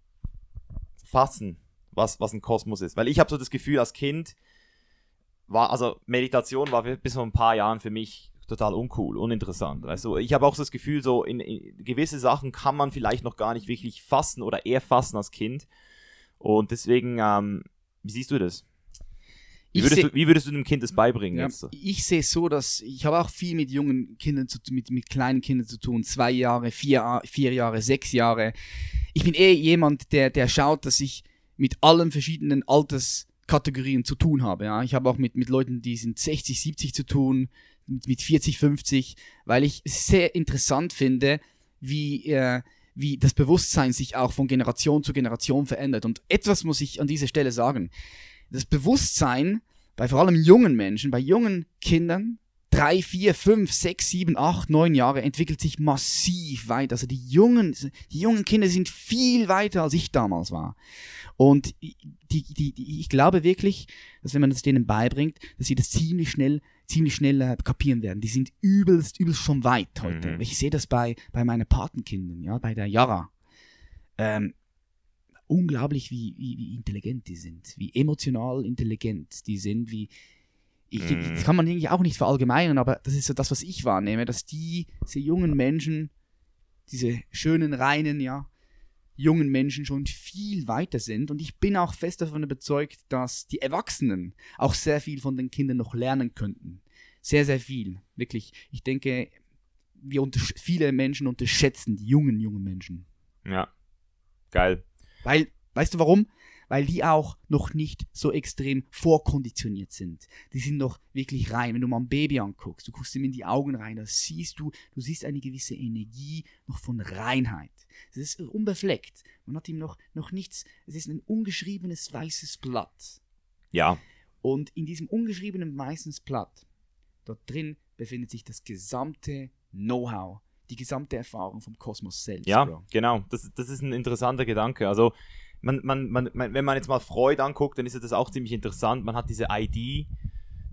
fassen, was, was ein Kosmos ist? Weil ich habe so das Gefühl, als Kind war, also Meditation war bis vor ein paar Jahren für mich total uncool, uninteressant. Also ich habe auch so das Gefühl, so in, in, gewisse Sachen kann man vielleicht noch gar nicht wirklich fassen oder erfassen als Kind. Und deswegen, ähm, wie siehst du das? Wie würdest, seh, du, wie würdest du dem Kind das beibringen? Ja, jetzt? Ich sehe es so, dass ich habe auch viel mit jungen Kindern, zu, mit, mit kleinen Kindern zu tun. Zwei Jahre, vier, vier Jahre, sechs Jahre. Ich bin eh jemand, der, der schaut, dass ich mit allen verschiedenen Alterskategorien zu tun habe. Ja? Ich habe auch mit, mit Leuten, die sind 60, 70 zu tun, mit, mit 40, 50, weil ich es sehr interessant finde, wie, äh, wie das Bewusstsein sich auch von Generation zu Generation verändert. Und etwas muss ich an dieser Stelle sagen das Bewusstsein bei vor allem jungen Menschen, bei jungen Kindern, drei, vier, fünf, sechs, sieben, acht, neun Jahre, entwickelt sich massiv weiter. Also die jungen, die jungen Kinder sind viel weiter, als ich damals war. Und die, die, die, ich glaube wirklich, dass wenn man das denen beibringt, dass sie das ziemlich schnell, ziemlich schnell äh, kapieren werden. Die sind übelst, übelst schon weit heute. Mhm. Ich sehe das bei, bei meinen Patenkindern, ja, bei der Yara. Ähm, unglaublich, wie, wie, wie intelligent die sind, wie emotional intelligent die sind, wie. Ich. Das kann man eigentlich auch nicht verallgemeinern, aber das ist so das, was ich wahrnehme, dass die, diese jungen Menschen, diese schönen, reinen, ja, jungen Menschen schon viel weiter sind. Und ich bin auch fest davon überzeugt, dass die Erwachsenen auch sehr viel von den Kindern noch lernen könnten. Sehr, sehr viel. Wirklich. Ich denke, wir viele Menschen unterschätzen die jungen, jungen Menschen. Ja. Geil. Weil, weißt du warum? Weil die auch noch nicht so extrem vorkonditioniert sind. Die sind noch wirklich rein. Wenn du mal ein Baby anguckst, du guckst ihm in die Augen rein, da siehst du, du siehst eine gewisse Energie noch von Reinheit. Es ist unbefleckt. Man hat ihm noch, noch nichts. Es ist ein ungeschriebenes weißes Blatt. Ja. Und in diesem ungeschriebenen weißen Blatt, dort drin befindet sich das gesamte Know-how, die gesamte Erfahrung vom Kosmos selbst. Ja, Bro. genau. Das, das ist ein interessanter Gedanke. Also, man, man, man, wenn man jetzt mal Freud anguckt, dann ist das auch ziemlich interessant. Man hat diese ID,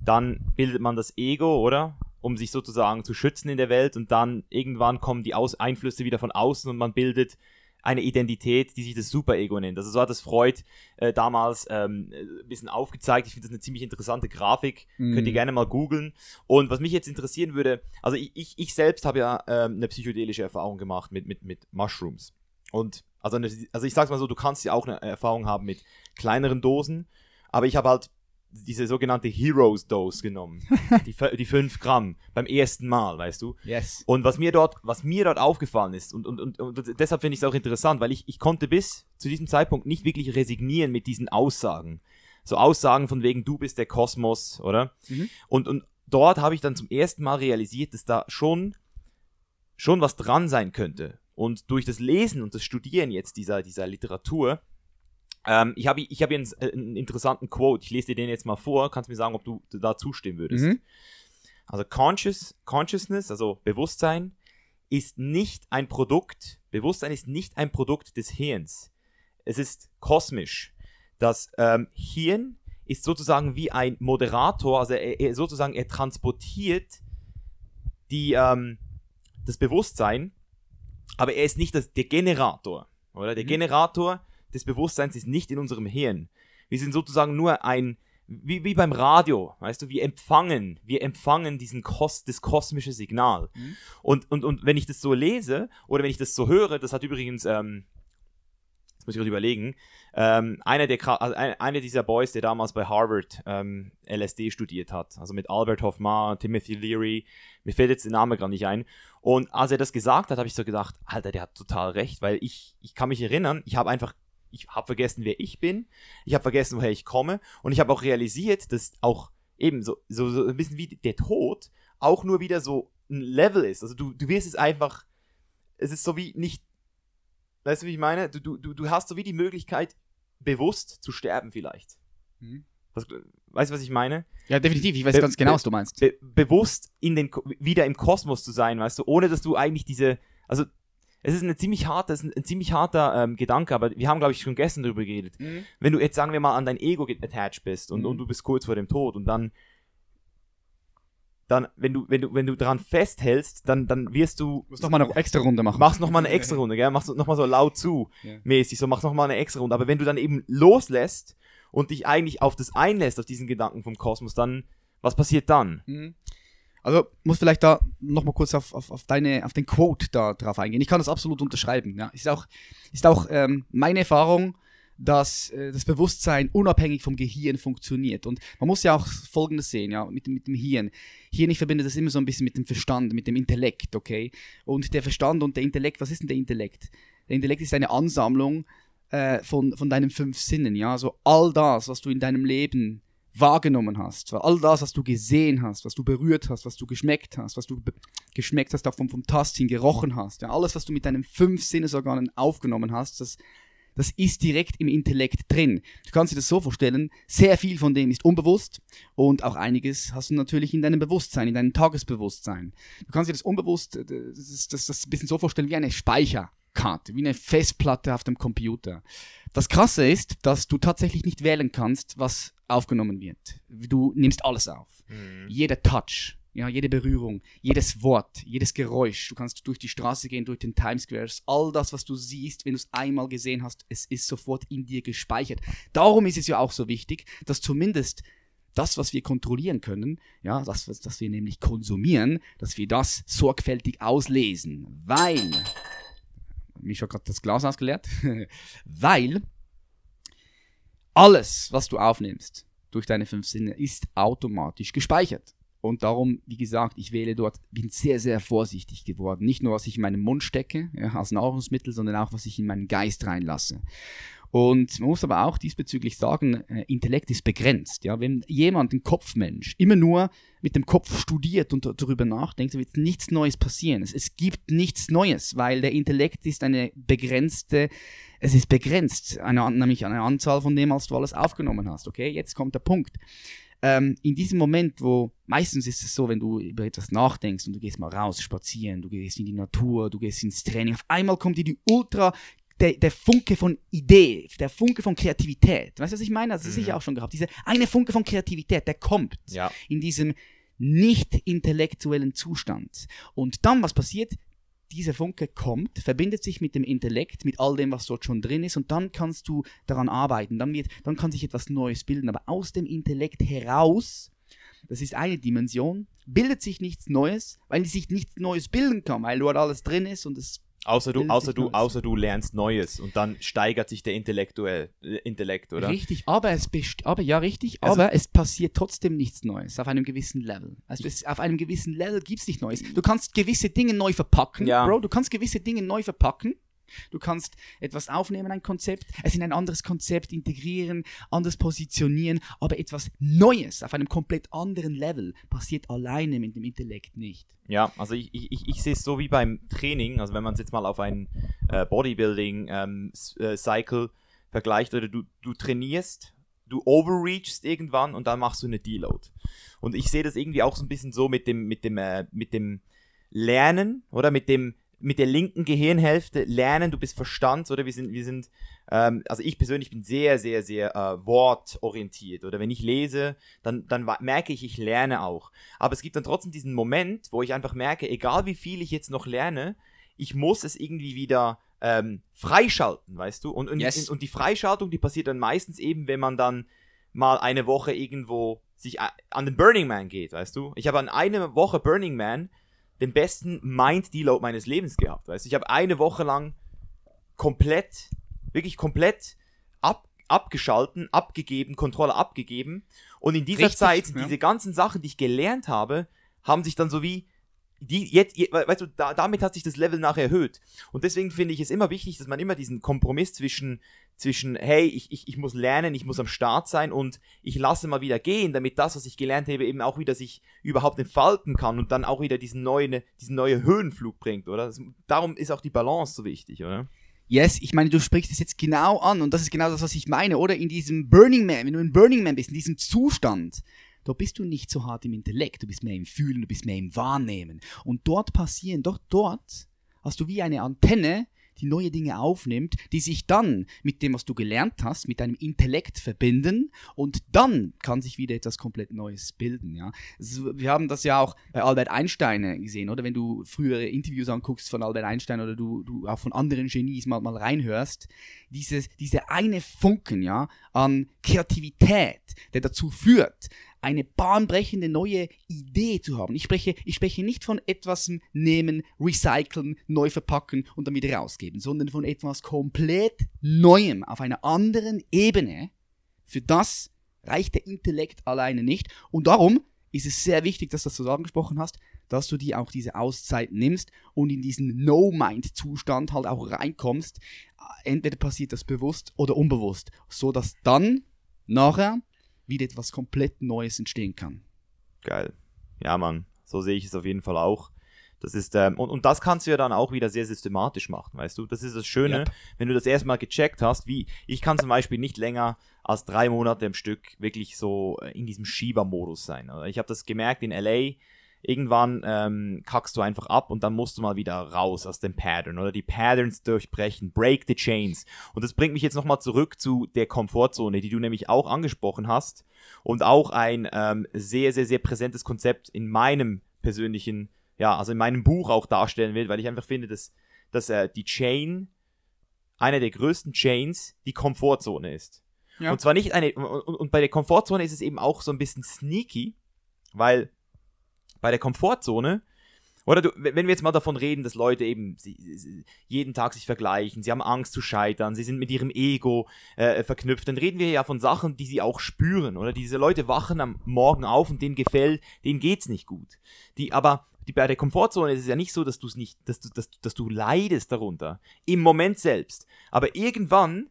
dann bildet man das Ego, oder? Um sich sozusagen zu schützen in der Welt und dann irgendwann kommen die Aus Einflüsse wieder von außen und man bildet eine Identität, die sich das Superego nennt. Also so hat das Freud äh, damals ähm, ein bisschen aufgezeigt. Ich finde das eine ziemlich interessante Grafik. Mhm. Könnt ihr gerne mal googeln. Und was mich jetzt interessieren würde, also ich, ich, ich selbst habe ja ähm, eine psychedelische Erfahrung gemacht mit, mit, mit Mushrooms. Und also, eine, also ich sag's mal so, du kannst ja auch eine Erfahrung haben mit kleineren Dosen, aber ich habe halt diese sogenannte Heroes Dose genommen. die, die 5 Gramm beim ersten Mal, weißt du? Yes. Und was mir dort, was mir dort aufgefallen ist, und, und, und, und deshalb finde ich es auch interessant, weil ich, ich konnte bis zu diesem Zeitpunkt nicht wirklich resignieren mit diesen Aussagen. So Aussagen von wegen, du bist der Kosmos, oder? Mhm. Und, und dort habe ich dann zum ersten Mal realisiert, dass da schon, schon was dran sein könnte. Und durch das Lesen und das Studieren jetzt dieser, dieser Literatur, ähm, ich habe ich hab hier einen, einen interessanten Quote, ich lese dir den jetzt mal vor, kannst mir sagen, ob du da zustimmen würdest. Mhm. Also Conscious, Consciousness, also Bewusstsein, ist nicht ein Produkt, Bewusstsein ist nicht ein Produkt des Hirns. Es ist kosmisch. Das ähm, Hirn ist sozusagen wie ein Moderator, also er, er sozusagen er transportiert die, ähm, das Bewusstsein, aber er ist nicht das, der Generator. Oder? Der Mhm. Generator des Bewusstseins ist nicht in unserem Hirn. Wir sind sozusagen nur ein, wie, wie beim Radio, weißt du, wir empfangen, wir empfangen diesen Kos, das kosmische Signal. Mhm. Und, und, und wenn ich das so lese oder wenn ich das so höre, das hat übrigens, ähm, jetzt muss ich gerade überlegen, ähm, einer, der, also ein- einer dieser Boys, der damals bei Harvard ähm, LSD studiert hat, also mit Albert Hoffman, Timothy Leary, mir fällt jetzt der Name gerade nicht ein. Und als er das gesagt hat, habe ich so gedacht, Alter, der hat total recht, weil ich, ich kann mich erinnern, ich habe einfach, ich habe vergessen, wer ich bin, ich habe vergessen, woher ich komme und ich habe auch realisiert, dass auch eben so, so, so ein bisschen wie der Tod auch nur wieder so ein Level ist. Also du, du wirst es einfach, es ist so wie nicht, weißt du, wie ich meine? Du, du, du, hast so wie die Möglichkeit, bewusst zu sterben vielleicht. Mhm. Was, weißt du, was ich meine? Ja, definitiv. Ich weiß Be- ganz genau, was du meinst. Be bewusst in den, wieder im Kosmos zu sein, weißt du, ohne dass du eigentlich diese, also es ist eine ziemlich harte, es ist ein, ziemlich harter ähm, Gedanke, aber wir haben, glaube ich, schon gestern darüber geredet. Mhm. Wenn du jetzt, sagen wir mal, an dein Ego attached bist und, Mhm. und du bist kurz vor dem Tod und dann, dann, wenn du, wenn du, wenn du dran festhältst, dann, dann wirst du, Du musst noch mal eine extra Runde machen. machst noch mal eine extra Runde, gell? Machst noch mal so laut zu, Ja. mäßig, so machst noch mal eine extra Runde. Aber wenn du dann eben loslässt und dich eigentlich auf das einlässt, auf diesen Gedanken vom Kosmos, dann, was passiert dann? Mhm. Also muss vielleicht da noch mal kurz auf, auf, auf, deine, auf den Quote da drauf eingehen. Ich kann das absolut unterschreiben. Ja. Ist auch, ist auch ähm, meine Erfahrung, dass äh, das Bewusstsein unabhängig vom Gehirn funktioniert. Und man muss ja auch Folgendes sehen, ja, mit, dem- mit dem Hirn. Hirn, ich verbinde das immer so ein bisschen mit dem Verstand, mit dem Intellekt, okay? Und der Verstand und der Intellekt, was ist denn der Intellekt? Der Intellekt ist eine Ansammlung äh, von, von deinen fünf Sinnen, ja? So all das, was du in deinem Leben wahrgenommen hast, all das, was du gesehen hast, was du berührt hast, was du geschmeckt hast, was du geschmeckt hast, auch vom, Tasten gerochen hast, ja, alles, was du mit deinen fünf Sinnesorganen aufgenommen hast, das, das ist direkt im Intellekt drin. Du kannst dir das so vorstellen, sehr viel von dem ist unbewusst und auch einiges hast du natürlich in deinem Bewusstsein, in deinem Tagesbewusstsein. Du kannst dir das unbewusst, äh, das, das, das ein bisschen so vorstellen wie eine Speicherkarte, wie eine Festplatte auf dem Computer. Das Krasse ist, dass du tatsächlich nicht wählen kannst, was aufgenommen wird. Du nimmst alles auf. Jeder Touch, ja, jede Berührung, jedes Wort, jedes Geräusch. Du kannst durch die Straße gehen, durch den Times Squares. All das, was du siehst, wenn du es einmal gesehen hast, es ist sofort in dir gespeichert. Darum ist es ja auch so wichtig, dass zumindest das, was wir kontrollieren können, ja, das, was das wir nämlich konsumieren, dass wir das sorgfältig auslesen. Weil, mich hat gerade das Glas ausgeleert, weil alles, was du aufnimmst durch deine fünf Sinne, ist automatisch gespeichert. Und darum, wie gesagt, ich wähle dort, bin sehr, sehr vorsichtig geworden. Nicht nur, was ich in meinen Mund stecke, ja, als Nahrungsmittel, sondern auch, was ich in meinen Geist reinlasse. Und man muss aber auch diesbezüglich sagen, äh, Intellekt ist begrenzt. Ja? Wenn jemand, ein Kopfmensch, immer nur mit dem Kopf studiert und darüber nachdenkt, wird nichts Neues passieren. Es, es gibt nichts Neues, weil der Intellekt ist eine begrenzte, es ist begrenzt, eine, nämlich eine Anzahl von dem, was du alles aufgenommen hast. Okay, jetzt kommt der Punkt ähm, in diesem Moment, wo meistens ist es so, wenn du über etwas nachdenkst und du gehst mal raus, spazieren, du gehst in die Natur, du gehst ins Training, auf einmal kommt dir die ultra der, der, Funke von Idee, der Funke von Kreativität. Weißt du, was ich meine? Das ist sicher mhm. auch schon gehabt. Diese eine Funke von Kreativität, der kommt ja. in diesem nicht intellektuellen Zustand. Und dann, was passiert? dieser Funke kommt, verbindet sich mit dem Intellekt, mit all dem, was dort schon drin ist, und dann kannst du daran arbeiten. Dann, wird, dann kann sich etwas Neues bilden. Aber aus dem Intellekt heraus, das ist eine Dimension, bildet sich nichts Neues, weil sich nichts Neues bilden kann, weil dort alles drin ist und es Außer du, außer, du, außer du lernst Neues und dann steigert sich der Intellektuell, äh, Intellekt, oder? Richtig, aber es aber ja richtig, also, aber es passiert trotzdem nichts Neues auf einem gewissen Level. Also es, auf einem gewissen Level gibt es nichts Neues. Du kannst gewisse Dinge neu verpacken, ja. Bro, du kannst gewisse Dinge neu verpacken Du kannst etwas aufnehmen, ein Konzept, es in ein anderes Konzept integrieren, anders positionieren, aber etwas Neues auf einem komplett anderen Level passiert alleine mit dem Intellekt nicht. Ja, also ich, ich, ich, sehe es so wie beim Training, also wenn man es jetzt mal auf ein äh, Bodybuilding-Cycle ähm, äh, vergleicht oder du, du trainierst, du overreachst irgendwann und dann machst du eine Deload. Und ich sehe das irgendwie auch so ein bisschen so mit dem, mit dem, äh, mit dem Lernen oder mit dem mit der linken Gehirnhälfte lernen, du bist Verstand, oder wir sind, wir sind, ähm, also ich persönlich bin sehr, sehr, sehr äh, wortorientiert. Oder wenn ich lese, dann, dann merke ich, ich lerne auch. Aber es gibt dann trotzdem diesen Moment, wo ich einfach merke, egal wie viel ich jetzt noch lerne, ich muss es irgendwie wieder ähm, freischalten, weißt du? Und, und, yes. und die Freischaltung, die passiert dann meistens eben, wenn man dann mal eine Woche irgendwo sich an den Burning Man geht, weißt du? Ich habe an eine Woche Burning Man den besten Mind-Deload meines Lebens gehabt. Weißt? Ich habe eine Woche lang komplett, wirklich komplett ab, abgeschalten, abgegeben, Kontrolle abgegeben. Und in dieser Richtig, Zeit, ja. diese ganzen Sachen, die ich gelernt habe, haben sich dann so wie die jetzt, weißt du, da, damit hat sich das Level nachher erhöht. Und deswegen finde ich es immer wichtig, dass man immer diesen Kompromiss zwischen, zwischen, hey, ich, ich, ich muss lernen, ich muss am Start sein und ich lasse mal wieder gehen, damit das, was ich gelernt habe, eben auch wieder sich überhaupt entfalten kann und dann auch wieder diesen neuen, diesen neuen Höhenflug bringt, oder? Das, darum ist auch die Balance so wichtig, oder? Yes, ich meine, du sprichst es jetzt genau an und das ist genau das, was ich meine, oder? In diesem Burning Man, wenn du in Burning Man bist, in diesem Zustand, da bist du nicht so hart im Intellekt, du bist mehr im Fühlen, du bist mehr im Wahrnehmen. Und dort passieren, doch dort hast du wie eine Antenne, die neue Dinge aufnimmt, die sich dann mit dem, was du gelernt hast, mit deinem Intellekt verbinden und dann kann sich wieder etwas komplett Neues bilden. Ja? Wir haben das ja auch bei Albert Einstein gesehen, oder? Wenn du frühere Interviews anguckst von Albert Einstein oder du, du auch von anderen Genies mal, mal reinhörst, dieses, diese eine Funken ja, an Kreativität, der dazu führt, eine bahnbrechende neue Idee zu haben. Ich spreche, ich spreche nicht von etwas nehmen, recyceln, neu verpacken und dann wieder rausgeben, sondern von etwas komplett Neuem auf einer anderen Ebene. Für das reicht der Intellekt alleine nicht. Und darum ist es sehr wichtig, dass du das so angesprochen hast, dass du dir auch diese Auszeit nimmst und in diesen No-Mind-Zustand halt auch reinkommst. Entweder passiert das bewusst oder unbewusst, so dass dann nachher wieder etwas komplett Neues entstehen kann. Geil. Ja, Mann. So sehe ich es auf jeden Fall auch. Das ist, ähm, und, und das kannst du ja dann auch wieder sehr systematisch machen, weißt du? Das ist das Schöne, yep. wenn du das erstmal gecheckt hast, wie, ich kann zum Beispiel nicht länger als drei Monate im Stück wirklich so äh, in diesem Schiebermodus sein. Oder? Ich habe das gemerkt in LA, irgendwann ähm, kackst du einfach ab und dann musst du mal wieder raus aus dem Pattern oder die Patterns durchbrechen, break the chains. Und das bringt mich jetzt nochmal zurück zu der Komfortzone, die du nämlich auch angesprochen hast und auch ein ähm, sehr, sehr, sehr präsentes Konzept in meinem persönlichen, ja, also in meinem Buch auch darstellen will, weil ich einfach finde, dass, dass äh, die Chain, einer der größten Chains, die Komfortzone ist. Ja. Und zwar nicht eine, und, und bei der Komfortzone ist es eben auch so ein bisschen sneaky, weil bei der Komfortzone, oder du, wenn wir jetzt mal davon reden, dass Leute eben sie, sie, jeden Tag sich vergleichen, sie haben Angst zu scheitern, sie sind mit ihrem Ego äh, verknüpft, dann reden wir ja von Sachen, die sie auch spüren, oder? Diese Leute wachen am Morgen auf und denen gefällt, denen geht's nicht gut. Die aber die, bei der Komfortzone ist es ja nicht so, dass du es nicht, dass du, dass, dass du leidest darunter. Im Moment selbst. Aber irgendwann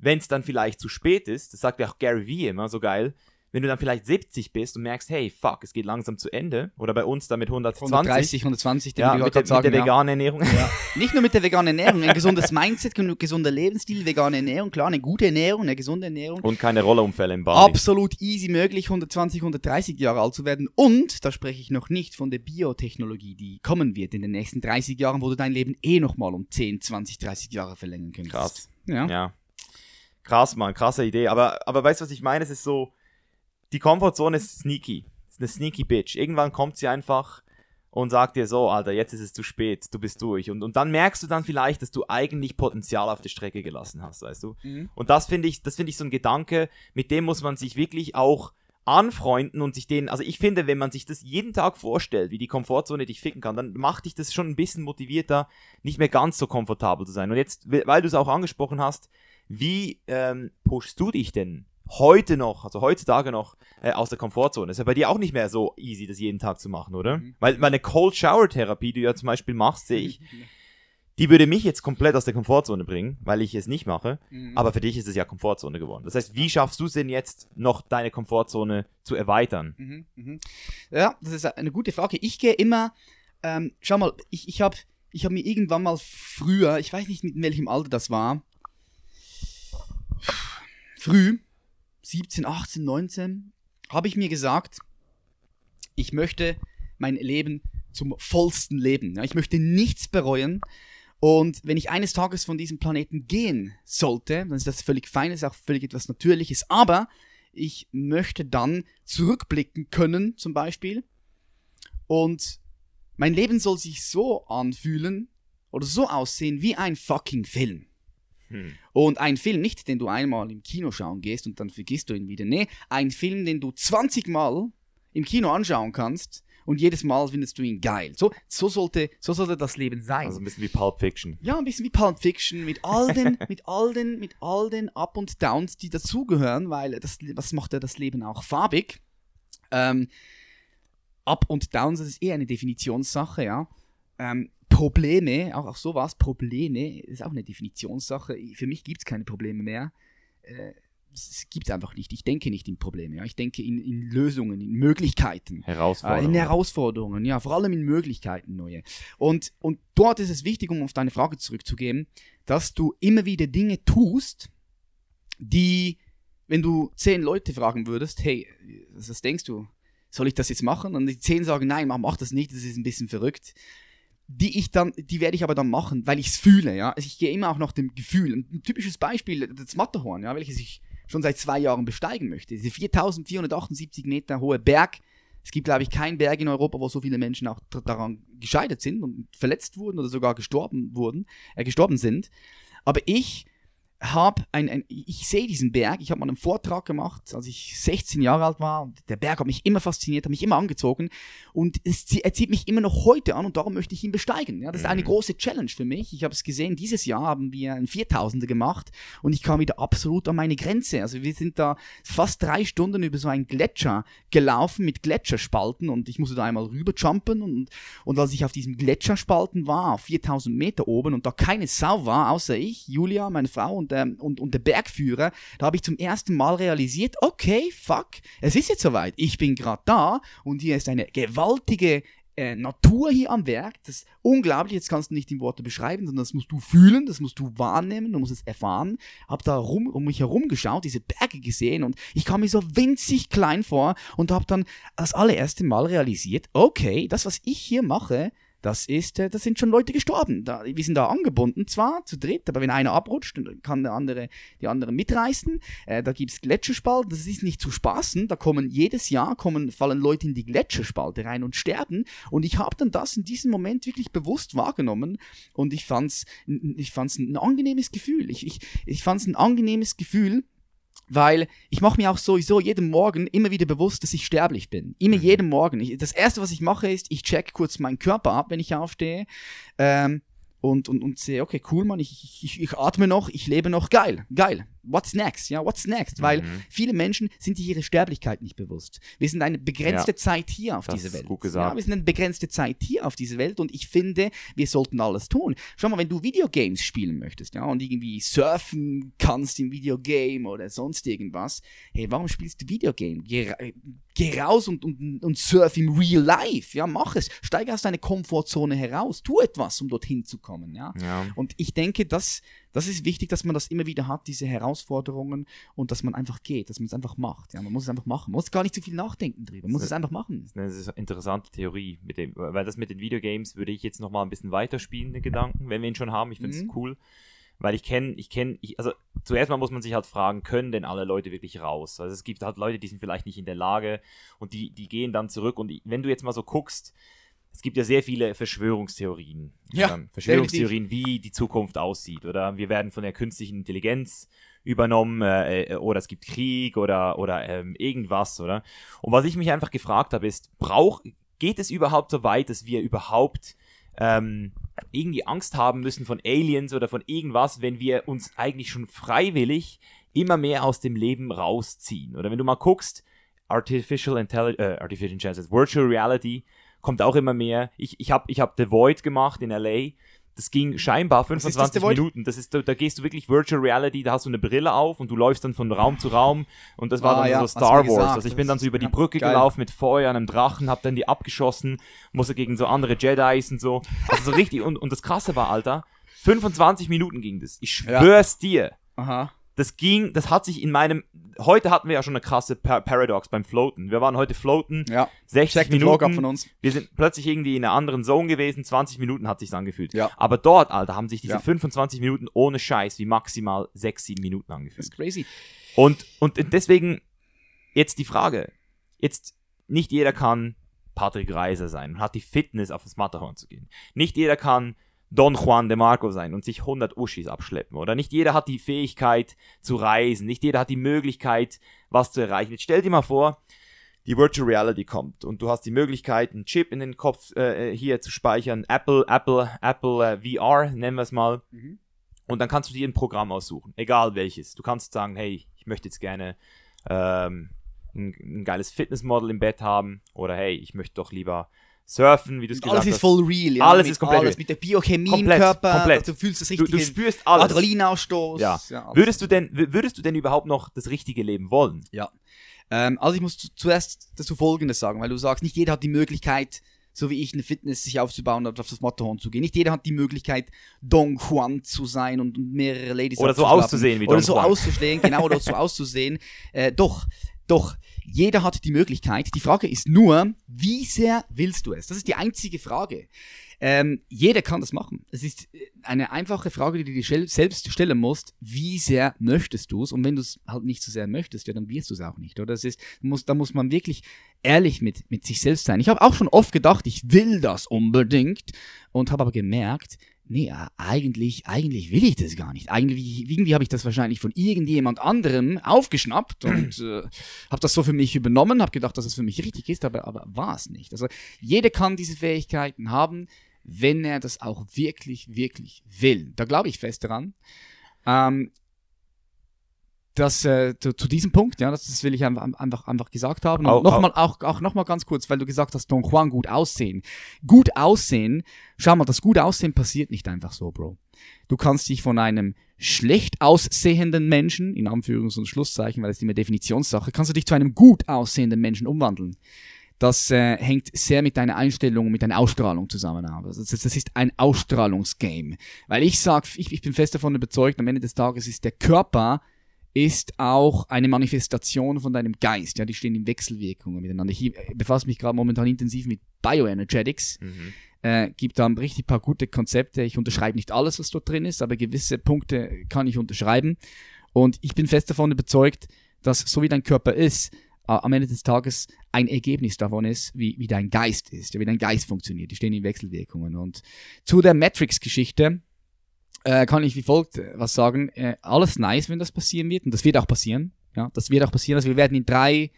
wenn es dann vielleicht zu spät ist, das sagt ja auch Gary Vee immer so geil, wenn du dann vielleicht 70 bist und merkst, hey, fuck, es geht langsam zu Ende, oder bei uns dann mit 120. 130, 120, den ja, mit, der, mit der veganen Ernährung. Ja. Nicht nur mit der veganen Ernährung, ein gesundes Mindset, ein gesunder Lebensstil, vegane Ernährung, klar, eine gute Ernährung, eine gesunde Ernährung. Und keine Rollerunfälle im Bali. Absolut easy möglich, 120, 130 Jahre alt zu werden. Und da spreche ich noch nicht von der Biotechnologie, die kommen wird in den nächsten 30 Jahren, wo du dein Leben eh nochmal um 10, 20, 30 Jahre verlängern könntest. Krass. Ja. Ja. Krass, Mann, krasse Idee. Aber, aber weißt du, was ich meine? Es ist so, die Komfortzone ist sneaky. Ist eine sneaky Bitch. Irgendwann kommt sie einfach und sagt dir so, Alter, jetzt ist es zu spät, du bist durch. Und, und dann merkst du dann vielleicht, dass du eigentlich Potenzial auf der Strecke gelassen hast, weißt du? Mhm. Und das finde ich, das finde ich so ein Gedanke, mit dem muss man sich wirklich auch anfreunden und sich den, also ich finde, wenn man sich das jeden Tag vorstellt, wie die Komfortzone dich ficken kann, dann macht dich das schon ein bisschen motivierter, nicht mehr ganz so komfortabel zu sein. Und jetzt, weil du es auch angesprochen hast, wie ähm, pushst du dich denn heute noch, also heutzutage noch, äh, aus der Komfortzone? Ist ja bei dir auch nicht mehr so easy, das jeden Tag zu machen, oder? Mhm. Weil meine Cold Shower Therapie, die du ja zum Beispiel machst, sehe ich, die würde mich jetzt komplett aus der Komfortzone bringen, weil ich es nicht mache. Mhm. Aber für dich ist es ja Komfortzone geworden. Das heißt, wie schaffst du es denn jetzt noch, deine Komfortzone zu erweitern? Mhm, mhm. Ja, das ist eine gute Frage. Ich gehe immer, ähm, schau mal, ich, ich habe ich hab mir irgendwann mal früher, ich weiß nicht, in welchem Alter das war, früh, 17, 18, 19, habe ich mir gesagt, ich möchte mein Leben zum vollsten leben. Ich möchte nichts bereuen. Und wenn ich eines Tages von diesem Planeten gehen sollte, dann ist das völlig fein, ist auch völlig etwas Natürliches. Aber ich möchte dann zurückblicken können, zum Beispiel. Und mein Leben soll sich so anfühlen oder so aussehen wie ein fucking Film. Hm. Und ein Film, nicht den du einmal im Kino schauen gehst und dann vergisst du ihn wieder. Nee, ein Film, den du 20 Mal im Kino anschauen kannst und jedes Mal findest du ihn geil. So, so, sollte, so sollte das Leben sein. Also ein bisschen wie Pulp Fiction. Ja, ein bisschen wie Pulp Fiction, mit all den, mit all den, mit all den Up und Downs, die dazugehören, weil das, was macht ja das Leben auch farbig. Ähm, Up und Downs, das ist eher eine Definitionssache, ja. Ähm, Probleme, auch, auch sowas, Probleme, ist auch eine Definitionssache. Für mich gibt es keine Probleme mehr. Äh, es gibt es einfach nicht. Ich denke nicht in Probleme, ja. Ich denke in, in Lösungen, in Möglichkeiten. Äh, Herausforderung. in Herausforderungen, ja, vor allem in Möglichkeiten neue. Und, und dort ist es wichtig, um auf deine Frage zurückzugehen, dass du immer wieder Dinge tust, die, wenn du zehn Leute fragen würdest, hey, was, denkst du? Soll ich das jetzt machen? Und die zehn sagen, nein, mach das nicht, das ist ein bisschen verrückt. Die ich dann, die werde ich aber dann machen, weil ich es fühle, ja. Also ich gehe immer auch nach dem Gefühl. Ein typisches Beispiel, das Matterhorn, ja, welches ich schon seit zwei Jahren besteigen möchte. Diese 4478 Meter hohe Berg. Es gibt, glaube ich, keinen Berg in Europa, wo so viele Menschen auch daran gescheitert sind und verletzt wurden oder sogar gestorben wurden, äh, gestorben sind. Aber ich habe ein, ein, ich sehe diesen Berg, ich habe mal einen Vortrag gemacht, als ich 16 Jahre alt war und der Berg hat mich immer fasziniert, hat mich immer angezogen und es, er zieht mich immer noch heute an und darum möchte ich ihn besteigen. Ja, das ist eine Mhm. große Challenge für mich. Ich habe es gesehen, dieses Jahr haben wir einen 4000er gemacht und ich kam wieder absolut an meine Grenze. Also wir sind da fast drei Stunden über so einen Gletscher gelaufen mit Gletscherspalten und ich musste da einmal rüberjumpen und, und als ich auf diesem Gletscherspalten war, auf 4000 Meter oben und da keine Sau war, außer ich, Julia, meine Frau und, ähm, und, und der Bergführer, da habe ich zum ersten Mal realisiert, okay, fuck, es ist jetzt soweit. Ich bin gerade da und hier ist eine gewaltige äh, Natur hier am Werk. Das ist unglaublich, jetzt kannst du nicht in Worte beschreiben, sondern das musst du fühlen, das musst du wahrnehmen, du musst es erfahren. Hab da rum, um mich herum geschaut, diese Berge gesehen und ich kam mir so winzig klein vor und habe dann das allererste Mal realisiert, okay, das, was ich hier mache, das ist, äh, das sind schon Leute gestorben. Da, wir sind da angebunden, zwar zu dritt, aber wenn einer abrutscht, dann kann der andere die anderen mitreißen. Äh, da gibt's Gletscherspalten, das ist nicht zu spaßen. Da kommen jedes Jahr kommen, fallen Leute in die Gletscherspalte rein und sterben. Und ich habe dann das in diesem Moment wirklich bewusst wahrgenommen und ich fand's, ich fand's ein angenehmes Gefühl. Ich, ich, ich fand's ein angenehmes Gefühl, weil ich mache mir auch sowieso jeden Morgen immer wieder bewusst, dass ich sterblich bin. Immer Mhm. jeden Morgen. Ich, das erste, was ich mache, ist, ich check kurz meinen Körper ab, wenn ich aufstehe. Ähm, und, und, und sehe, okay, cool, Mann, ich, ich, ich atme noch, ich lebe noch, geil, geil. What's next? Ja, what's next? Weil Mhm. viele Menschen sind sich ihre Sterblichkeit nicht bewusst. Wir sind eine begrenzte Ja. Zeit hier auf dieser Welt. gut gesagt. Ja, wir sind eine begrenzte Zeit hier auf dieser Welt und ich finde, wir sollten alles tun. Schau mal, wenn du Videogames spielen möchtest, ja, und irgendwie surfen kannst im Videogame oder sonst irgendwas, hey, warum spielst du Videogame? Geh, geh raus und, und, und surf im Real Life, ja, mach es. Steige aus deiner Komfortzone heraus, tu etwas, um dorthin zu kommen, ja. Ja. Und ich denke, das, das ist wichtig, dass man das immer wieder hat, diese Herausforderungen und dass man einfach geht, dass man es einfach macht. Ja, man muss es einfach machen. Man muss gar nicht zu viel nachdenken drüber. Man muss es einfach machen. Das ist eine interessante Theorie, mit dem, weil das mit den Videogames würde ich jetzt noch mal ein bisschen weiterspielen, den Gedanken, wenn wir ihn schon haben. Ich finde es Mhm. cool, weil ich kenne, ich kenne, ich, also zuerst mal muss man sich halt fragen, können denn alle Leute wirklich raus? Also es gibt halt Leute, die sind vielleicht nicht in der Lage und die, die gehen dann zurück und wenn du jetzt mal so guckst, es gibt ja sehr viele Verschwörungstheorien. Ja, Ähm, Verschwörungstheorien, wie die Zukunft aussieht. Oder wir werden von der künstlichen Intelligenz übernommen äh, äh, oder es gibt Krieg oder, oder ähm, irgendwas, oder? Und was ich mich einfach gefragt habe, ist, brauch, geht es überhaupt so weit, dass wir überhaupt ähm, irgendwie Angst haben müssen von Aliens oder von irgendwas, wenn wir uns eigentlich schon freiwillig immer mehr aus dem Leben rausziehen? Oder wenn du mal guckst, Artificial, Intelli äh, Artificial Intelligence, Virtual Reality kommt auch immer mehr. Ich, ich habe ich hab The Void gemacht in LA. Das ging scheinbar ist das, 25 The Void? Minuten. Das ist, da, da gehst du wirklich Virtual Reality, da hast du eine Brille auf und du läufst dann von Raum zu Raum und das war Ah, dann ja, so Star Wars. Also ich bin dann so über die Ja, Brücke geil. gelaufen mit Feuer, einem Drachen, hab dann die abgeschossen, musste gegen so andere Jedis und so. Also so richtig, und, und das Krasse war, Alter, 25 Minuten ging das. Ich Ja. schwör's dir. Aha. Das ging, das hat sich in meinem, heute hatten wir ja schon eine krasse Par Paradox beim Floaten. Wir waren heute Floaten, Ja. 60 Check Minuten. von uns. Wir sind plötzlich irgendwie in einer anderen Zone gewesen, 20 Minuten hat sich's angefühlt. Ja. Aber dort, Alter, haben sich diese Ja. 25 Minuten ohne Scheiß wie maximal 6, 7 Minuten Das angefühlt. ist crazy. Und, und deswegen jetzt die Frage. Jetzt, nicht jeder kann Patrick Reiser sein und hat die Fitness, auf das Matterhorn zu gehen. Nicht jeder kann Don Juan de Marco sein und sich 100 Uschis abschleppen. Oder nicht jeder hat die Fähigkeit zu reisen. Nicht jeder hat die Möglichkeit, was zu erreichen. Jetzt stell dir mal vor, die Virtual Reality kommt und du hast die Möglichkeit, einen Chip in den Kopf äh, hier zu speichern. Apple, Apple, Apple äh, VR, nennen wir es mal. Mhm. Und dann kannst du dir ein Programm aussuchen, egal welches. Du kannst sagen, hey, ich möchte jetzt gerne ähm, ein, ein geiles Fitnessmodel im Bett haben oder hey, ich möchte doch lieber surfen, wie du es gesagt alles ist hast. voll real, ja. Alles mit ist komplett alles real. mit der Biochemie Komplett, im Körper. komplett. Du fühlst das Du, richtige du spürst alles. Adrenalinausstoß. Ja. alles. Würdest du denn, wür- würdest du denn überhaupt noch das richtige Leben wollen? Ja. Ähm, also ich muss zu, zuerst dazu Folgendes sagen, weil du sagst, nicht jeder hat die Möglichkeit, so wie ich, eine Fitness sich aufzubauen und auf das Matterhorn zu gehen. Nicht jeder hat die Möglichkeit, Don Juan zu sein und, mehrere Ladies Oder so auszusehen wie Oder Don so Juan. auszusehen, genau, oder so auszusehen. Äh, doch, doch, jeder hat die Möglichkeit. Die Frage ist nur, wie sehr willst du es? Das ist die einzige Frage. Ähm, jeder kann das machen. Es ist äh, eine einfache Frage, die du dir selbst stellen musst. Wie sehr möchtest du es? Und wenn du es halt nicht so sehr möchtest, ja, dann wirst du es auch nicht. Oder? Das ist, muss, da muss man wirklich ehrlich mit, mit sich selbst sein. Ich habe auch schon oft gedacht, ich will das unbedingt und habe aber gemerkt, nee, äh, eigentlich, eigentlich will ich das gar nicht. Eigentlich, irgendwie habe ich das wahrscheinlich von irgendjemand anderem aufgeschnappt und äh, habe das so für mich übernommen, habe gedacht, dass es für mich richtig ist, aber, aber war es nicht. Also jeder kann diese Fähigkeiten haben, wenn er das auch wirklich, wirklich will. Da glaube ich fest daran. Ähm, das äh, zu, zu diesem Punkt, ja, das, das will ich einfach, einfach, gesagt haben. Und Auch- nochmal, auch, auch nochmal ganz kurz, weil du gesagt hast, Don Juan gut aussehen. Gut aussehen, schau mal, das gut aussehen passiert nicht einfach so, Bro. Du kannst dich von einem schlecht aussehenden Menschen, in Anführungs- und Schlusszeichen, weil es immer Definitionssache, kannst du dich zu einem gut aussehenden Menschen umwandeln. Das äh, hängt sehr mit deiner Einstellung und mit deiner Ausstrahlung zusammen. ab. Also das, das ist ein Ausstrahlungsgame. Weil ich sag, ich, ich bin fest davon überzeugt, am Ende des Tages ist der Körper ist auch eine Manifestation von deinem Geist. Ja, die stehen in Wechselwirkungen miteinander. Ich äh, befasse mich gerade momentan intensiv mit Bioenergetics. Mhm. Äh, gibt da richtig paar gute Konzepte. Ich unterschreibe nicht alles, was dort drin ist, aber gewisse Punkte kann ich unterschreiben. Und ich bin fest davon überzeugt, dass so wie dein Körper ist, äh, am Ende des Tages ein Ergebnis davon ist, wie, wie dein Geist ist, ja, wie dein Geist funktioniert. Die stehen in Wechselwirkungen. Und zu der Matrix-Geschichte äh, kann ich wie folgt äh, was sagen. Äh, alles nice, wenn das passieren wird. Und das wird auch passieren. Ja, das wird auch passieren. Also wir werden in drei,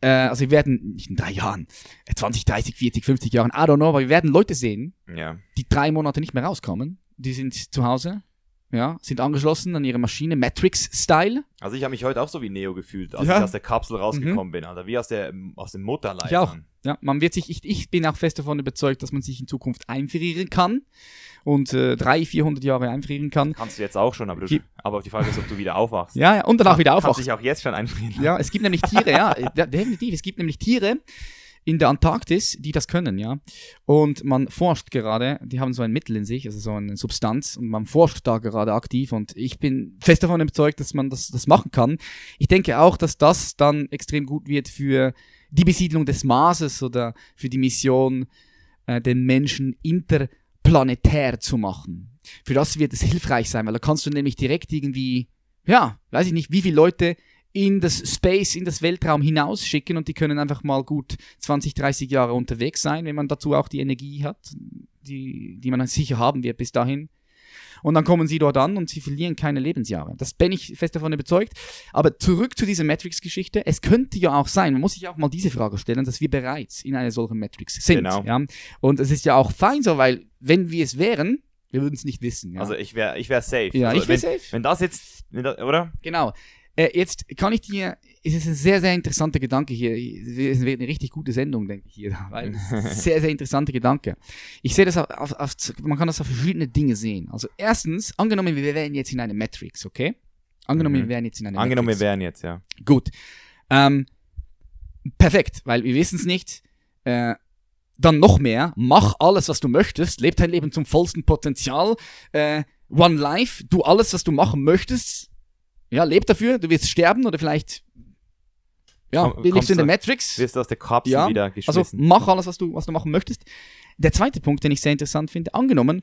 äh, also wir werden, nicht in drei Jahren, äh, 20, 30, 40, 50 Jahren, I don't know, aber wir werden Leute sehen, Ja. die drei Monate nicht mehr rauskommen. Die sind zu Hause ja, sind angeschlossen an ihre Maschine, Matrix-Style. Also ich habe mich heute auch so wie Neo gefühlt, als Ja. ich aus der Kapsel rausgekommen bin, Alter. Wie aus, der, aus dem Mutterleib. Ich auch. Ja, man wird sich, ich, ich bin auch fest davon überzeugt, dass man sich in Zukunft einfrieren kann und äh, 300, 400 Jahre einfrieren kann. Kannst du jetzt auch schon, aber, du, aber die Frage ist, ob du wieder aufwachst. Ja, ja, und danach wieder Kannst aufwacht. dich auch jetzt schon einfrieren. Ja, es gibt nämlich Tiere, ja, de- definitiv. Es gibt nämlich Tiere in der Antarktis, die das können, ja. Und man forscht gerade, die haben so ein Mittel in sich, also so eine Substanz, und man forscht da gerade aktiv und ich bin fest davon überzeugt, dass man das, das machen kann. Ich denke auch, dass das dann extrem gut wird für die Besiedlung des Marses oder für die Mission, äh, den Menschen interplanetär zu machen. Für das wird es hilfreich sein, weil da kannst du nämlich direkt irgendwie, ja, weiß ich nicht, wie viele Leute in das Space, in das Weltraum hinausschicken und die können einfach mal gut 20, 30 Jahre unterwegs sein, wenn man dazu auch die Energie hat, die, die man sicher haben wird bis dahin. Und dann kommen sie dort an und sie verlieren keine Lebensjahre. Das bin ich fest davon überzeugt. Aber zurück zu dieser Matrix-Geschichte. Es könnte ja auch sein, man muss sich auch mal diese Frage stellen, dass wir bereits in einer solchen Matrix sind. Genau. Ja? Und es ist ja auch fein so, weil wenn wir es wären, wir würden es nicht wissen. Ja? Also ich wäre ich wär safe. Ja, also ich wär wenn, safe. Wenn das jetzt, wenn das, oder? Genau. Äh, jetzt kann ich dir, es ist ein sehr, sehr interessanter Gedanke hier. Es wird eine richtig gute Sendung, denke ich hier, weil sehr, sehr interessanter Gedanke. Ich sehe das auf, auf, auf, man kann das auf verschiedene Dinge sehen. Also erstens, angenommen, wir wären jetzt in einer Matrix, okay? Angenommen, Mhm. wir wären jetzt in einer Angenommen, wir Matrix. wären jetzt, ja. Gut. Ähm, perfekt, weil wir wissen es nicht. Äh, dann noch mehr, mach alles, was du möchtest, leb dein Leben zum vollsten Potenzial. Äh, One Life, du alles, was du machen möchtest. Ja, leb dafür, du wirst sterben oder vielleicht. Ja, Komm- du lebst in der Matrix. Wirst du aus der Kapsel Ja, wieder Also geschmissen. mach alles, was du, was du machen möchtest. Der zweite Punkt, den ich sehr interessant finde, angenommen,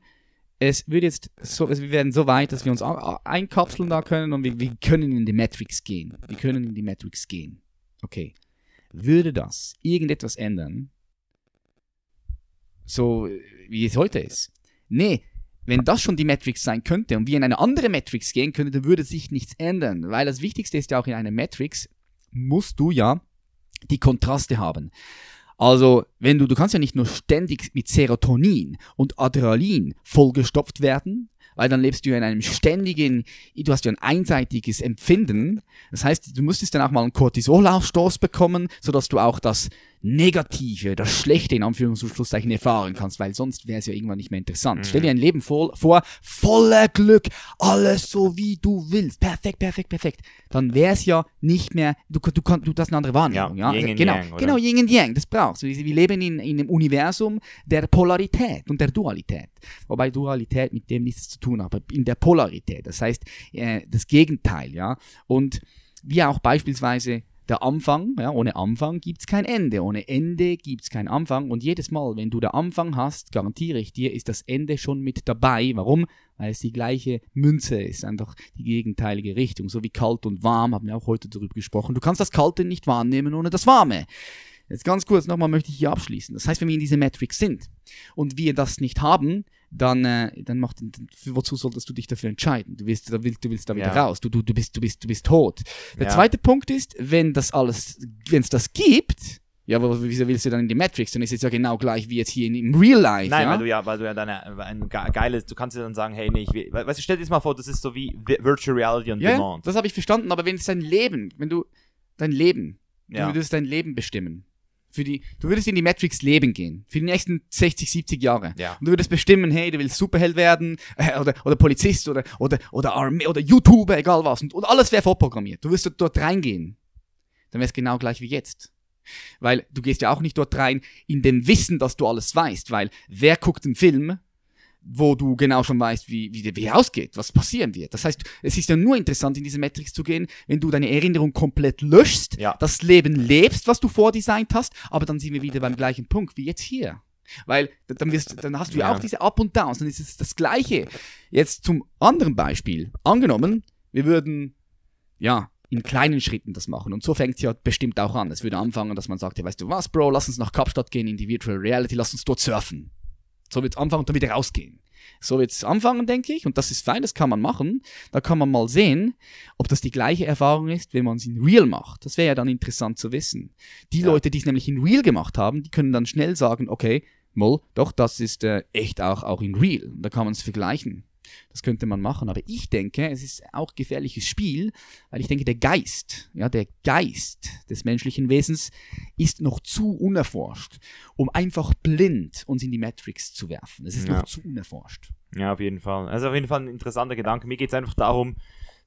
es würde jetzt so, also wir werden so weit, dass wir uns einkapseln da können und wir, wir können in die Matrix gehen. Wir können in die Matrix gehen. Okay. Würde das irgendetwas ändern? So wie es heute ist? Nee, wenn das schon die Matrix sein könnte und wir in eine andere Matrix gehen könnten, dann würde sich nichts ändern. Weil das Wichtigste ist ja auch in einer Matrix, musst du ja die Kontraste haben. Also, wenn du, du kannst ja nicht nur ständig mit Serotonin und Adrenalin vollgestopft werden, weil dann lebst du ja in einem ständigen, du hast ja ein einseitiges Empfinden. Das heißt, du müsstest dann auch mal einen Cortisolausstoß bekommen, sodass du auch das Negative, das Schlechte in Anführungszeichen erfahren kannst, weil sonst wäre es ja irgendwann nicht mehr interessant. Mhm. Stell dir ein Leben vor, vor, voller Glück, alles so wie du willst, perfekt, perfekt, perfekt. Dann wäre es ja nicht mehr, du, du, kannst, du hast eine andere Wahrnehmung. Ja, Ja, genau, Yang, genau, Yin und Yang, das brauchst du. Wir wir leben in, in einem Universum der Polarität und der Dualität. Wobei Dualität mit dem nichts zu tun hat, aber in der Polarität. Das heißt, äh, das Gegenteil, ja. Und wie auch beispielsweise der Anfang, ja, ohne Anfang gibt es kein Ende, ohne Ende gibt es keinen Anfang und jedes Mal, wenn du der Anfang hast, garantiere ich dir, ist das Ende schon mit dabei. Warum? Weil es die gleiche Münze ist, einfach die gegenteilige Richtung. So wie kalt und warm, haben wir auch heute darüber gesprochen. Du kannst das Kalte nicht wahrnehmen ohne das Warme. Jetzt ganz kurz nochmal möchte ich hier abschließen. Das heißt, wenn wir in diese Matrix sind und wir das nicht haben, dann, äh, dann macht, wozu solltest du dich dafür entscheiden? Du willst, du willst, du willst da wieder Ja. raus. Du, du, du bist, du bist, du bist tot. Der Ja. zweite Punkt ist, wenn das alles, wenn es das gibt, ja, aber wieso willst du dann in die Matrix? Dann ist es ja genau gleich wie jetzt hier in, im Real Life. Nein, ja? weil du ja, weil du ja deine, ein ge- geiles, du kannst dir dann sagen, hey, nee, ich will, weißt du, stell dir das mal vor, das ist so wie Vi- Virtual Reality ja, ja, Demand. das habe ich verstanden, aber wenn es dein Leben, wenn du dein Leben, Ja. du würdest dein Leben bestimmen. Für die, du würdest in die Matrix leben gehen. Für die nächsten 60, 70 Jahre. Ja. Und du würdest bestimmen, hey, du willst Superheld werden, äh, oder, oder Polizist, oder, oder, oder Armee, oder YouTuber, egal was. Und, und alles wäre vorprogrammiert. Du wirst dort reingehen. Dann wäre es genau gleich wie jetzt. Weil du gehst ja auch nicht dort rein in dem Wissen, dass du alles weißt. Weil wer guckt einen Film, wo du genau schon weißt, wie, wie, wie er ausgeht, was passieren wird. Das heißt, es ist ja nur interessant, in diese Matrix zu gehen, wenn du deine Erinnerung komplett löschst, Ja. das Leben lebst, was du vordesignt hast, aber dann sind wir wieder beim gleichen Punkt wie jetzt hier. Weil dann, wirst, dann hast du ja. Ja. auch diese Up und Downs, dann ist es das Gleiche. Jetzt zum anderen Beispiel. Angenommen, wir würden, ja, in kleinen Schritten das machen. Und so fängt es ja bestimmt auch an. Es würde anfangen, dass man sagt, ja, weißt du was, Bro, lass uns nach Kapstadt gehen in die Virtual Reality, lass uns dort surfen. So wird es anfangen und dann wieder rausgehen. So wird es anfangen, denke ich, und das ist fein, das kann man machen. Da kann man mal sehen, ob das die gleiche Erfahrung ist, wenn man es in Real macht. Das wäre ja dann interessant zu wissen. Die Ja. Leute, die es nämlich in Real gemacht haben, die können dann schnell sagen, okay, Moll, doch, das ist äh, echt auch, auch in Real. Da kann man es vergleichen. Das könnte man machen. Aber ich denke, es ist auch gefährliches Spiel, weil ich denke, der Geist, ja, der Geist des menschlichen Wesens ist noch zu unerforscht, um einfach blind uns in die Matrix zu werfen. Es ist Ja. noch zu unerforscht. Ja, auf jeden Fall. Also auf jeden Fall ein interessanter Gedanke. Mir geht es einfach darum,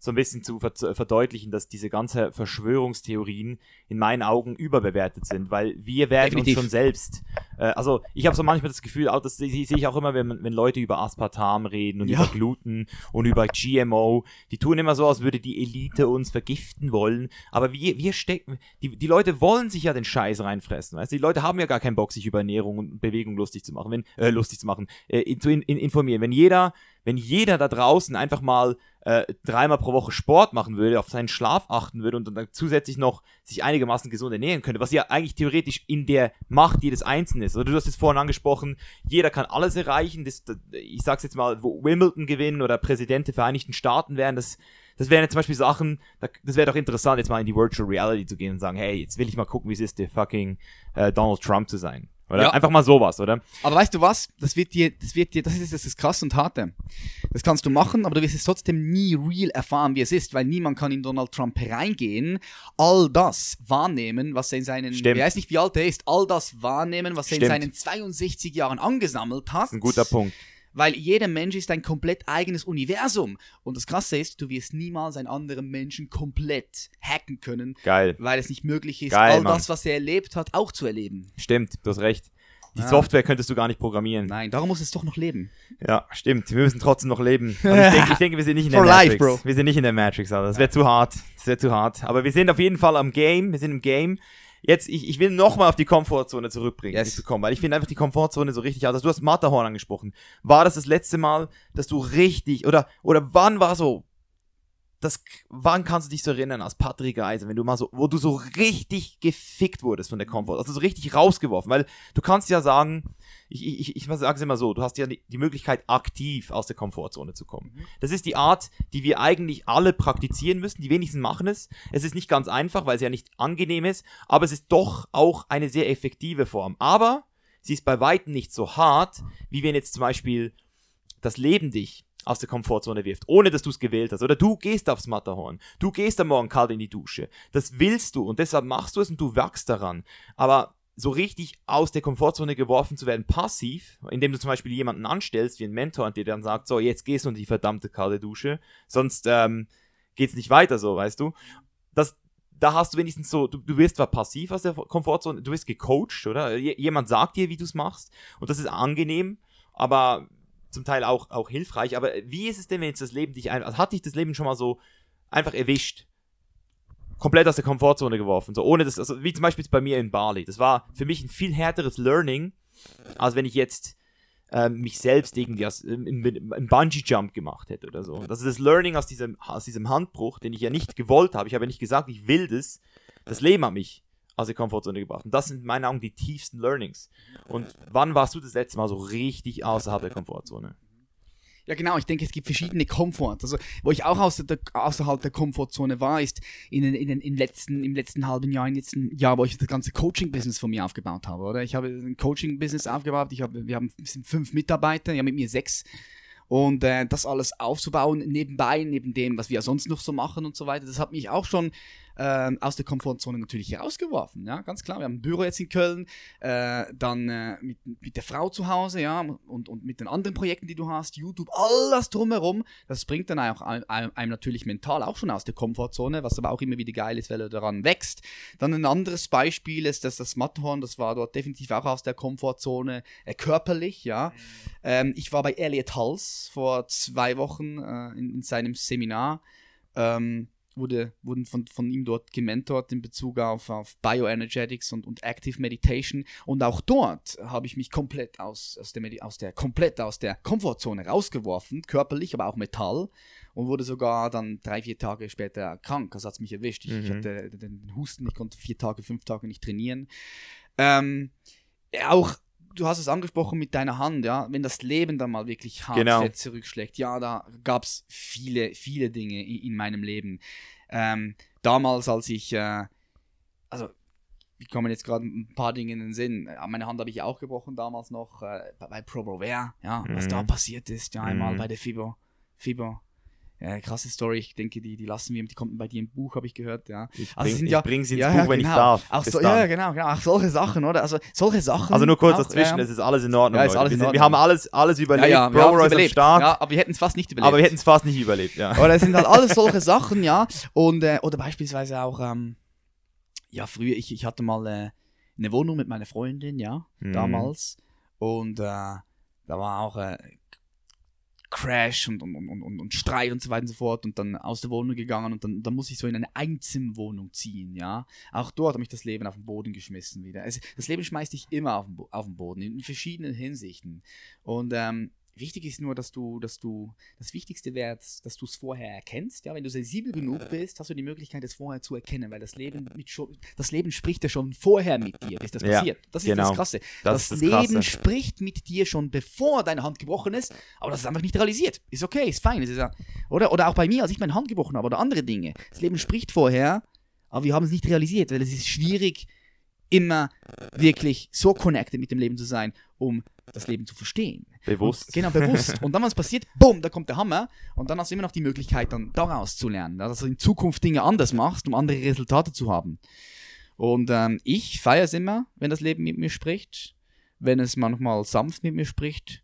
so ein bisschen zu ver verdeutlichen, dass diese ganze Verschwörungstheorien in meinen Augen überbewertet sind, weil wir werden Definitiv. uns schon selbst, äh, also ich habe so manchmal das Gefühl, auch das sehe ich auch immer, wenn, wenn Leute über Aspartam reden und Ja. über Gluten und über GMO, die tun immer so, als würde die Elite uns vergiften wollen, aber wir, wir stecken, die, die Leute wollen sich ja den Scheiß reinfressen, weißt du, die Leute haben ja gar keinen Bock, sich über Ernährung und Bewegung lustig zu machen, wenn, äh, lustig zu machen, äh, zu in, in, informieren, wenn jeder, wenn jeder da draußen einfach mal äh, dreimal pro Woche Sport machen würde, auf seinen Schlaf achten würde und dann zusätzlich noch sich einigermaßen gesund ernähren könnte, was ja eigentlich theoretisch in der Macht jedes Einzelnen ist. Oder du hast es vorhin angesprochen, jeder kann alles erreichen. Das, das, ich sag's jetzt mal, wo Wimbledon gewinnen oder Präsident der Vereinigten Staaten wären, das, das wären jetzt zum Beispiel Sachen, da, das wäre doch interessant, jetzt mal in die Virtual Reality zu gehen und sagen, hey, jetzt will ich mal gucken, wie es ist, der fucking äh, Donald Trump zu sein. Oder? Ja. Einfach mal sowas, oder? Aber weißt du was? Das wird dir, das wird dir, das ist das, ist krass und harte. Das kannst du machen, aber du wirst es trotzdem nie real erfahren, wie es ist, weil niemand kann in Donald Trump reingehen, all das wahrnehmen, was er in seinen, Stimmt. ich weiß nicht, wie alt er ist, all das wahrnehmen, was er in Stimmt. seinen 62 Jahren angesammelt hat. Ein guter Punkt. Weil jeder Mensch ist ein komplett eigenes Universum. Und das Krasse ist, du wirst niemals einen anderen Menschen komplett hacken können, Geil. weil es nicht möglich ist, Geil, all Mann. das, was er erlebt hat, auch zu erleben. Stimmt, du hast recht. Die Ja. Software könntest du gar nicht programmieren. Nein, darum muss es doch noch leben. Ja, stimmt. Wir müssen trotzdem noch leben. Ich, denke, ich denke, wir sind nicht in der For life, Matrix. bro. Wir sind nicht in der Matrix, Alter. Das wäre zu hart. Das wäre zu hart. Aber wir sind auf jeden Fall am Game. Wir sind im Game. Jetzt, ich, ich will nochmal auf die Komfortzone zurückbringen, Yes. zu kommen, weil ich finde einfach die Komfortzone so richtig aus. Also du hast Matterhorn angesprochen. War das das letzte Mal, dass du richtig, oder, oder wann war so, das, wann kannst du dich so erinnern als Patrick Eisen, wenn du mal so, wo du so richtig gefickt wurdest von der Komfort, also so richtig rausgeworfen, weil du kannst ja sagen, ich, ich, ich, sage es immer so, du hast ja die, die Möglichkeit, aktiv aus der Komfortzone zu kommen. Das ist die Art, die wir eigentlich alle praktizieren müssen, die wenigsten machen es. Es ist nicht ganz einfach, weil es ja nicht angenehm ist, aber es ist doch auch eine sehr effektive Form. Aber sie ist bei weitem nicht so hart, wie wenn jetzt zum Beispiel das Leben dich aus der Komfortzone wirft, ohne dass du es gewählt hast. Oder du gehst aufs Matterhorn. Du gehst am Morgen kalt in die Dusche. Das willst du und deshalb machst du es und du wachst daran. Aber so richtig aus der Komfortzone geworfen zu werden, passiv, indem du zum Beispiel jemanden anstellst, wie ein Mentor, und dir dann sagt, so, jetzt gehst du in die verdammte kalte Dusche, sonst ähm, geht's nicht weiter so, weißt du. Das, da hast du wenigstens so, du, du wirst zwar passiv aus der Komfortzone, du wirst gecoacht, oder? Jemand sagt dir, wie du es machst, und das ist angenehm, aber zum Teil auch, auch hilfreich. Aber wie ist es denn, wenn jetzt das Leben dich einfach, also hat dich das Leben schon mal so einfach erwischt? Komplett aus der Komfortzone geworfen, so ohne das, also wie zum Beispiel bei mir in Bali. Das war für mich ein viel härteres Learning, als wenn ich jetzt ähm, mich selbst irgendwie aus, in- einen Bungee-Jump gemacht hätte oder so. Das ist das Learning aus diesem, aus diesem Handbruch, den ich ja nicht gewollt habe. Ich habe ja nicht gesagt, ich will das. Das Leben hat mich aus der Komfortzone gebracht. Und das sind in meinen Augen die tiefsten Learnings. Und wann warst du das letzte Mal so richtig außerhalb der Komfortzone? Ja, genau. Ich denke, es gibt verschiedene Komfort. Also, wo ich auch außer der, außerhalb der Komfortzone war, ist in, in, den- im, letzten, im letzten halben Jahr, im letzten Jahr, wo ich das ganze Coaching-Business von mir aufgebaut habe, oder? Ich habe ein Coaching-Business aufgebaut. Ich habe, wir haben fünf Mitarbeiter, ja, mit mir sechs. Und äh, das alles aufzubauen, nebenbei, neben dem, was wir sonst noch so machen und so weiter, das hat mich auch schon ähm, aus der Komfortzone natürlich herausgeworfen. Ja, ganz klar. Wir haben ein Büro jetzt in Köln, äh, dann äh, mit, mit der Frau zu Hause, ja, und, und mit den anderen Projekten, die du hast, YouTube, alles drumherum. Das bringt dann auch einem, einem natürlich mental auch schon aus der Komfortzone, was aber auch immer wieder geil ist, weil er daran wächst. Dann ein anderes Beispiel ist, dass das Matterhorn, das war dort definitiv auch aus der Komfortzone, äh, körperlich, ja. Ähm, ich war bei Elliot Hulse vor zwei Wochen äh, in, in seinem Seminar. Ähm, wurde, wurden von, von ihm dort gementort in Bezug auf, auf Bioenergetics und, und Active Meditation. Und auch dort habe ich mich komplett aus, aus, der, Medi- aus der komplett aus der Komfortzone rausgeworfen, körperlich, aber auch Metall. Und wurde sogar dann drei, vier Tage später krank. Also hat es mich erwischt. Ich, ich Mhm. hatte den Husten, ich konnte vier Tage, fünf Tage nicht trainieren. Ähm, auch, du hast es angesprochen mit deiner Hand, ja, wenn das Leben dann mal wirklich hart Genau. zurückschlägt, ja, da gab es viele, viele Dinge in, in meinem Leben. Ähm, damals, als ich, äh, also, wie kommen jetzt gerade ein paar Dinge in den Sinn. Äh, Meine Hand habe ich auch gebrochen damals noch äh, bei- bei ProBroWare, ja, was Mhm. da passiert ist, ja, einmal Mhm. bei der FIBO. Fieber. Ja, krasse Story. Ich denke, die, die lassen wir, die kommt bei dir im Buch, habe ich gehört, ja. Ich, Also bring, ich ja- bring sie ins ja, Buch, ja, wenn genau. ich darf. Ach so, ja, genau, genau. Ach, solche Sachen, oder? Also solche Sachen. Also nur kurz auch, dazwischen, ja, es ist alles in Ordnung. Ja, alles wir, in sind, wir Ordnung. haben alles, alles ja, überlebt. ja, wir Bro am. Start. Ja, aber wir hätten es fast nicht überlebt. aber wir hätten es fast nicht überlebt, ja. Oder es sind halt alles solche Sachen, ja. Und, äh, oder beispielsweise auch, ähm, ja, früher, ich, ich hatte mal äh, eine Wohnung mit meiner Freundin, ja, Mhm. damals. Und äh, da war auch äh, Crash und, und, und, und, und Streit und so weiter und so fort. Und dann aus der Wohnung gegangen und dann, dann muss ich so in eine Einzimmerwohnung ziehen, ja. Auch dort hat mich das Leben auf den Boden geschmissen wieder. Es, das Leben schmeißt dich immer auf den, auf den Boden, in verschiedenen Hinsichten. Und ähm, wichtig ist nur, dass du, dass du, das Wichtigste wäre, dass du es vorher erkennst. Ja, wenn du sensibel genug bist, hast du die Möglichkeit, es vorher zu erkennen, weil das Leben mit schon, das Leben spricht ja schon vorher mit dir, bis das Ja, passiert. Das ist genau. das Krasse. Das, Das, das Leben Krasse. spricht mit dir schon bevor deine Hand gebrochen ist, aber das ist einfach nicht realisiert. Ist okay, ist fein. Ist ja, oder, oder auch bei mir, als ich meine Hand gebrochen habe oder andere Dinge. Das Leben spricht vorher, aber wir haben es nicht realisiert, weil es ist schwierig, immer wirklich so connected mit dem Leben zu sein, um das Leben zu verstehen. Bewusst. Und, genau, bewusst. Und dann, was passiert, bumm, da kommt der Hammer und dann hast du immer noch die Möglichkeit, dann daraus zu lernen, dass du in Zukunft Dinge anders machst, um andere Resultate zu haben. Und ähm, ich feiere es immer, wenn das Leben mit mir spricht, wenn es manchmal sanft mit mir spricht,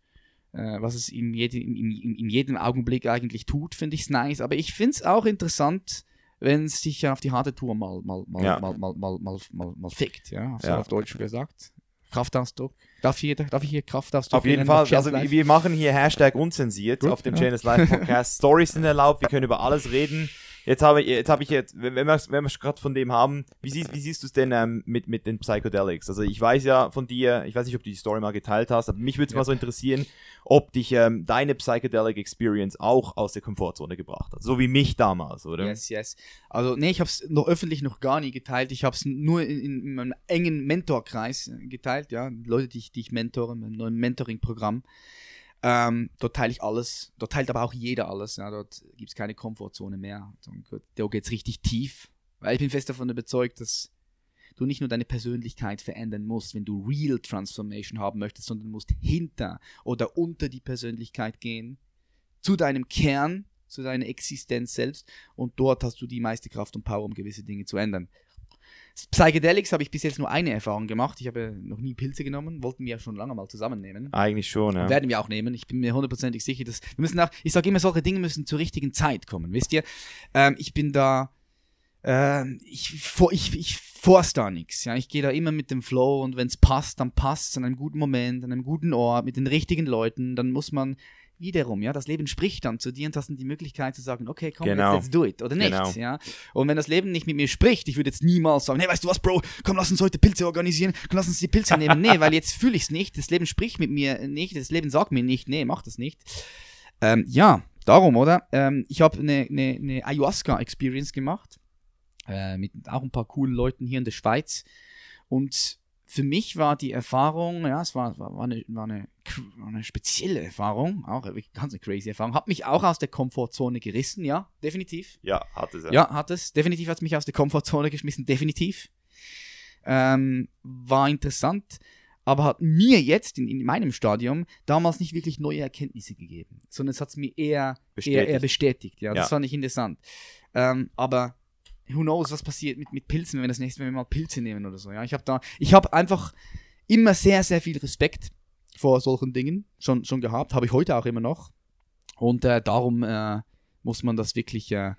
äh, was es in, jede, in, in, in jedem Augenblick eigentlich tut, finde ich es nice. Aber ich finde es auch interessant, wenn es dich auf die harte Tour mal, mal, mal, Ja. mal, mal, mal, mal, mal, mal fickt. Ja, Ja. auf Deutsch gesagt. Kraftausdruck. Darf, hier, darf ich hier Kraftausdruck Auf jeden? Fall. Also Chat wir machen hier Hashtag unzensiert Gut, auf dem ja. Live Podcast. Stories sind erlaubt, wir können über alles reden. Jetzt habe ich, jetzt habe ich jetzt, wenn wenn wir wenn wir gerade von dem haben, wie siehst, wie siehst du es denn ähm, mit, mit den Psychedelics? Also ich weiß ja von dir, ich weiß nicht, ob du die Story mal geteilt hast, aber mich würde es Ja. mal so interessieren, ob dich ähm, deine Psychedelic Experience auch aus der Komfortzone gebracht hat. So wie mich damals, oder? Yes, yes. Also, nee, ich habe es noch öffentlich noch gar nie geteilt. Ich habe es nur in, in, in meinem engen Mentorkreis äh, geteilt, ja. Leute, die ich, die ich mentore, in meinem neuen Mentoring-Programm. Ähm, dort teile ich alles. Dort teilt aber auch jeder alles. Ja. Dort gibt es keine Komfortzone mehr. Da geht es richtig tief. Weil ich bin fest davon überzeugt, dass du nicht nur deine Persönlichkeit verändern musst, wenn du Real Transformation haben möchtest, sondern du musst hinter oder unter die Persönlichkeit gehen, zu deinem Kern, zu deiner Existenz selbst und dort hast du die meiste Kraft und Power, um gewisse Dinge zu ändern. Psychedelics habe ich bis jetzt nur eine Erfahrung gemacht. Ich habe noch nie Pilze genommen, wollten wir ja schon lange mal zusammennehmen. Eigentlich schon, ja. Werden wir auch nehmen. Ich bin mir hundertprozentig sicher, dass wir müssen auch, ich sage immer, solche Dinge müssen zur richtigen Zeit kommen. Wisst ihr? Ähm, ich bin da, ähm, ich, for, ich, ich force da nichts. Ja? Ich gehe da immer mit dem Flow und wenn es passt, dann passt es an einem guten Moment, an einem guten Ort, mit den richtigen Leuten. Dann muss man wiederum, ja, das Leben spricht dann zu dir und hast dann die Möglichkeit zu sagen, okay, komm, Genau. let's, let's do it oder nicht, Genau. ja. Und wenn das Leben nicht mit mir spricht, ich würde jetzt niemals sagen, hey, weißt du was, Bro, komm, lass uns heute Pilze organisieren, komm, lass uns die Pilze nehmen. Nee, weil jetzt fühle ich es nicht, das Leben spricht mit mir nicht, das Leben sagt mir nicht, nee, mach das nicht. Ähm, ja, darum, oder? Ähm, ich habe eine, eine, eine Ayahuasca-Experience gemacht, äh, mit auch ein paar coolen Leuten hier in der Schweiz und für mich war die Erfahrung, ja, es war, war, war, eine, war, eine, war eine spezielle Erfahrung, auch eine ganz eine crazy Erfahrung. Hat mich auch aus der Komfortzone gerissen, ja, definitiv. Ja, hat es ja. Ja, hat es. Definitiv hat es mich aus der Komfortzone geschmissen, definitiv. Ähm, war interessant, aber hat mir jetzt in, in meinem Stadium damals nicht wirklich neue Erkenntnisse gegeben, sondern es hat es mir eher bestätigt. Eher, eher bestätigt. Ja, das Ja. fand ich interessant. Ähm, aber who knows, was passiert mit, mit Pilzen, wenn wir das nächste Mal mal Pilze nehmen oder so. Ja, ich habe da, ich habe einfach immer sehr, sehr viel Respekt vor solchen Dingen schon, schon gehabt, habe ich heute auch immer noch. Und äh, darum äh, muss man das wirklich, äh,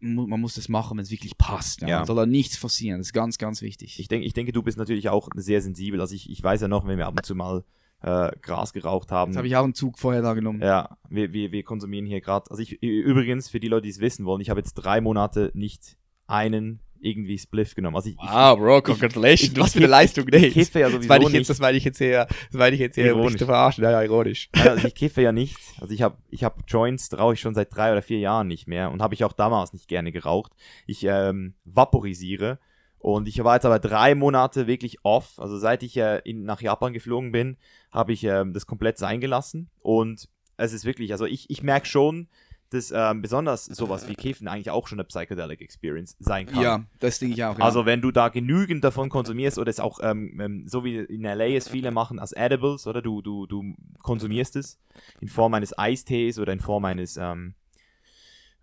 man muss das machen, wenn es wirklich passt. Ja. Ja. Man soll da nichts forcieren, das ist ganz, ganz wichtig. Ich, denk, ich denke, du bist natürlich auch sehr sensibel. Also ich, ich weiß ja noch, wenn wir ab und zu mal äh, Gras geraucht haben. Jetzt habe ich auch einen Zug vorher da genommen. Ja, wir, wir, wir konsumieren hier gerade. Also ich übrigens, für die Leute, die es wissen wollen, ich habe jetzt drei Monate nicht einen irgendwie Spliff genommen. Also ich, Bro, congratulations. Was für eine Leistung, ich, ich kiffe ja sowieso nicht. das meine ich jetzt eher, das meine ich jetzt eher, dich zu verarschen, ja, ja, ironisch. Also ich kiffe ja nicht. Also ich habe ich hab Joints, rauche ich schon seit drei oder vier Jahren nicht mehr und habe ich auch damals nicht gerne geraucht. Ich ähm, vaporisiere und ich war jetzt aber drei Monate wirklich off. Also seit ich äh, in, nach Japan geflogen bin, habe ich ähm, das komplett sein gelassen und es ist wirklich, also ich, ich merke schon, dass ähm, besonders sowas wie Kiffen eigentlich auch schon eine Psychedelic Experience sein kann. Ja, das denke ich auch. Ja. Also wenn du da genügend davon konsumierst oder es auch ähm, ähm, so wie in LA es viele machen als Edibles oder du du du konsumierst es in Form eines Eistees oder in Form eines ähm,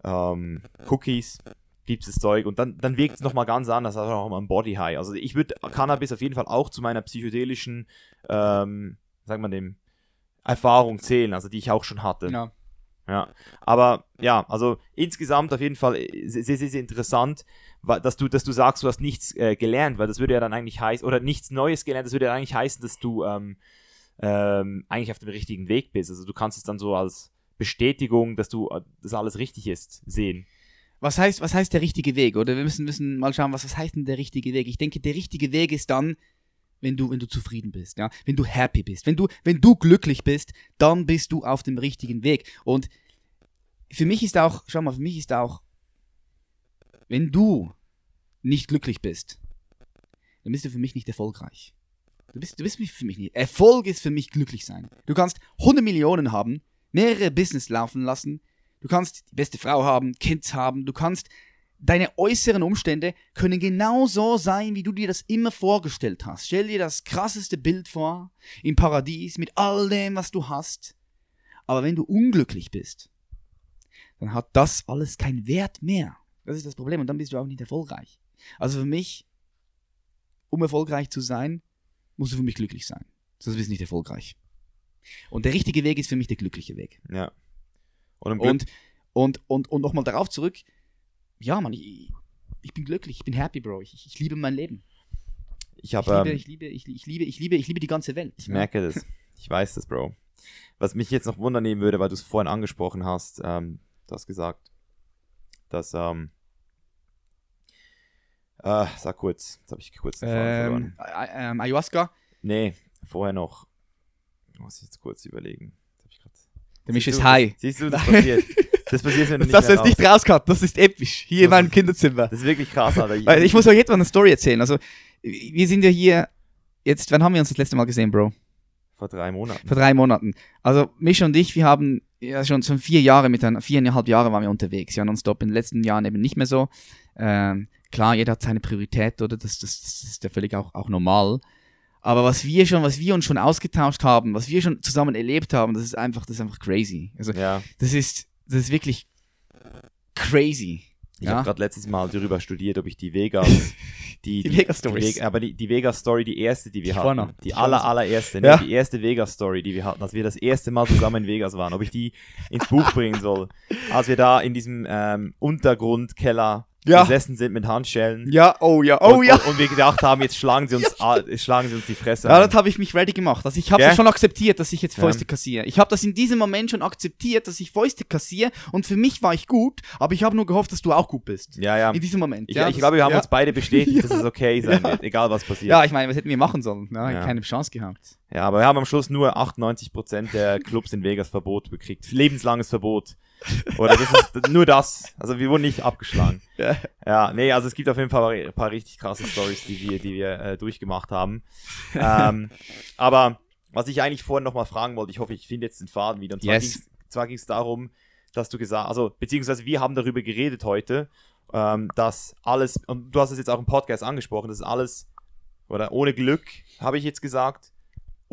ähm, Cookies das Zeug und dann, dann wirkt es nochmal ganz anders als auch am Body High. Also ich würde Cannabis auf jeden Fall auch zu meiner psychedelischen, ähm, sagen wir dem, Erfahrung zählen, also die ich auch schon hatte. ja. Ja, aber ja, also insgesamt auf jeden Fall äh, sehr, sehr, sehr interessant, dass du, dass du sagst, du hast nichts äh, gelernt, weil das würde ja dann eigentlich heißen, oder nichts Neues gelernt, das würde ja eigentlich heißen, dass du ähm, ähm, eigentlich auf dem richtigen Weg bist. Also du kannst es dann so als Bestätigung, dass du, äh, dass alles richtig ist, sehen. Was heißt, was heißt der richtige Weg? Oder wir müssen, müssen mal schauen, was, was heißt denn der richtige Weg? Ich denke, der richtige Weg ist dann, wenn du, wenn du zufrieden bist, ja, wenn du happy bist, wenn du, wenn du glücklich bist, dann bist du auf dem richtigen Weg. Und für mich ist auch, schau mal, für mich ist auch, wenn du nicht glücklich bist, dann bist du für mich nicht erfolgreich. Du bist, du bist für mich nicht. Erfolg ist für mich glücklich sein. Du kannst 100 Millionen haben, mehrere Business laufen lassen, du kannst die beste Frau haben, Kids haben, du kannst deine äußeren Umstände können genauso sein, wie du dir das immer vorgestellt hast. Stell dir das krasseste Bild vor, im Paradies, mit all dem, was du hast. Aber wenn du unglücklich bist, dann hat das alles keinen Wert mehr. Das ist das Problem und dann bist du auch nicht erfolgreich. Also für mich, um erfolgreich zu sein, musst du für mich glücklich sein. Sonst bist du nicht erfolgreich. Und der richtige Weg ist für mich der glückliche Weg. Ja. Und, Und, und, und, und nochmal darauf zurück, ja, Mann, ich, ich bin glücklich, ich bin happy, Bro. Ich, ich liebe mein Leben. ich Ich habe, liebe, ähm, ich liebe, ich, ich liebe, ich liebe, ich liebe die ganze Welt. ich merke das. Ich weiß das, Bro. Was mich jetzt noch wundern nehmen würde, weil du es vorhin angesprochen hast, ähm, du hast gesagt, dass, ähm, äh, sag kurz, jetzt habe ich kurz den Faden verloren. Ähm, ähm, Ayahuasca, Nee, vorher noch. Muss ich jetzt kurz überlegen. Hab ich der Misch ist high. Siehst du, das passiert. Das passiert, du nicht Das mehr ist nicht raus- rausgehabt, das ist episch. Hier in Das meinem ist- Kinderzimmer. Das ist wirklich krass, Alter. Weil ich muss euch jetzt mal eine Story erzählen. Also, wir sind ja hier, jetzt, wann haben wir uns das letzte Mal gesehen, Bro? Vor drei Monaten. Vor drei Monaten. Also, Misch und ich, wir haben ja schon, schon vier Jahre miteinander, viereinhalb Jahre waren wir unterwegs, ja, nonstop. In den letzten Jahren eben nicht mehr so. Ähm, klar, jeder hat seine Priorität, oder? Das, das, das ist ja völlig auch, auch normal. Aber was wir schon, was wir uns schon ausgetauscht haben, was wir schon zusammen erlebt haben, das ist einfach, das ist einfach crazy. Also, Ja. das ist, das ist wirklich crazy. Ich Ja. habe gerade letztes Mal darüber studiert, ob ich die Vegas, die, Die Vegas-Stories. die Ve- aber die, die Vegas-Story, die erste, die wir Die hatten, die Die aller, allererste, ne? Ja. die erste Vegas-Story, die wir hatten, als wir das erste Mal zusammen in Vegas waren, ob ich die ins Buch bringen soll, als wir da in diesem ähm, Untergrundkeller Ja. gesessen sind mit Handschellen. Ja, oh ja, oh und, ja. Und, und wir gedacht haben, jetzt schlagen sie uns, a- schlagen sie uns die Fresse. Ja, das habe ich mich ready gemacht. Also ich habe das schon akzeptiert, dass ich jetzt Ja. Fäuste kassiere. Ich habe das in diesem Moment schon akzeptiert, dass ich Fäuste kassiere und für mich war ich gut, aber ich habe nur gehofft, dass du auch gut bist. ja, ja. In diesem Moment. Ich, ja, ich glaube, wir haben ja. uns beide bestätigt, dass es okay sein Ja. wird, egal was passiert. Ja, ich meine, was hätten wir machen sollen? Ja, Ja. Keine Chance gehabt. Ja, aber wir haben am Schluss nur 98% der Clubs in Vegas Verbot gekriegt. Lebenslanges Verbot. Oder das ist nur das. Also wir wurden nicht abgeschlagen. Ja. Ja, nee, also es gibt auf jeden Fall ein paar richtig krasse Stories, die wir, die wir äh, durchgemacht haben. ähm, aber was ich eigentlich vorhin nochmal fragen wollte, ich hoffe, ich finde jetzt den Faden wieder. Und zwar Yes. ging es darum, dass du gesagt, also beziehungsweise wir haben darüber geredet heute, ähm, dass alles, und du hast es jetzt auch im Podcast angesprochen, dass alles, oder ohne Glück, habe ich jetzt gesagt,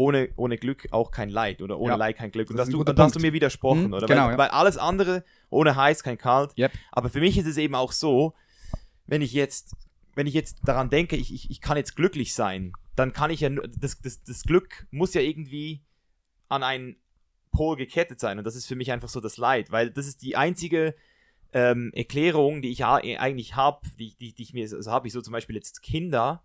ohne, ohne Glück auch kein Leid oder ohne Ja. Leid kein Glück. Und Das ein du, guter und da hast du mir widersprochen, Mhm, oder? genau, weil, ja. weil alles andere, ohne heiß, kein kalt. Yep. Aber für mich ist es eben auch so, wenn ich jetzt, wenn ich jetzt daran denke, ich, ich, ich kann jetzt glücklich sein, dann kann ich ja, nur- das, das, das Glück muss ja irgendwie an einen Pol gekettet sein. Und das ist für mich einfach so das Leid, weil das ist die einzige ähm, Erklärung, die ich ha eigentlich habe, die, die, die ich mir, also habe ich so zum Beispiel jetzt Kinder,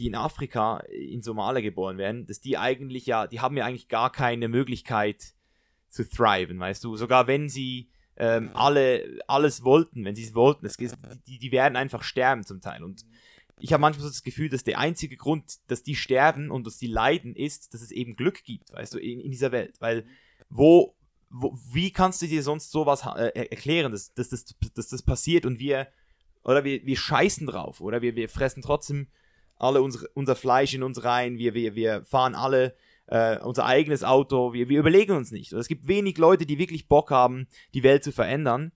die in Afrika, in Somalia geboren werden, dass die eigentlich ja, die haben ja eigentlich gar keine Möglichkeit zu thriven, weißt du, sogar wenn sie ähm, alle alles wollten, wenn sie es wollten, es, die, die werden einfach sterben zum Teil. Und ich habe manchmal so das Gefühl, dass der einzige Grund, dass die sterben und dass die leiden, ist, dass es eben Glück gibt, weißt du, in, in dieser Welt. Weil wo, wo, wie kannst du dir sonst sowas äh, erklären, dass, dass, dass, dass das passiert und wir, oder wir, wir scheißen drauf, oder wir, wir fressen trotzdem alle unsere, unser Fleisch in uns rein, wir, wir, wir fahren alle äh, unser eigenes Auto. Wir, wir überlegen uns nicht. Und es gibt wenig Leute, die wirklich Bock haben, die Welt zu verändern.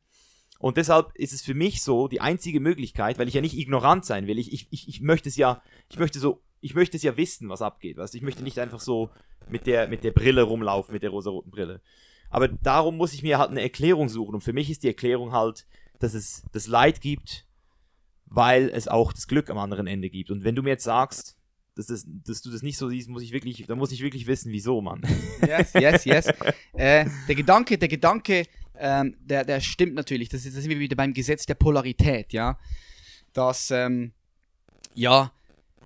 Und deshalb ist es für mich so die einzige Möglichkeit, weil ich ja nicht ignorant sein will. Ich, ich, ich, ich möchte es ja, ich möchte so, ich möchte es ja wissen, was abgeht. Weißt? Ich möchte nicht einfach so mit der, mit der Brille rumlaufen, mit der rosaroten Brille. Aber darum muss ich mir halt eine Erklärung suchen. Und für mich ist die Erklärung halt, dass es das Leid gibt, weil es auch das Glück am anderen Ende gibt. Und wenn du mir jetzt sagst, dass, das, dass du das nicht so siehst, muss ich wirklich, dann muss ich wirklich wissen, wieso, Mann. Yes, yes, yes. äh, der Gedanke, der Gedanke, ähm, der, der stimmt natürlich. Das, ist, das sind wir wieder beim Gesetz der Polarität, ja. Dass, ähm, ja,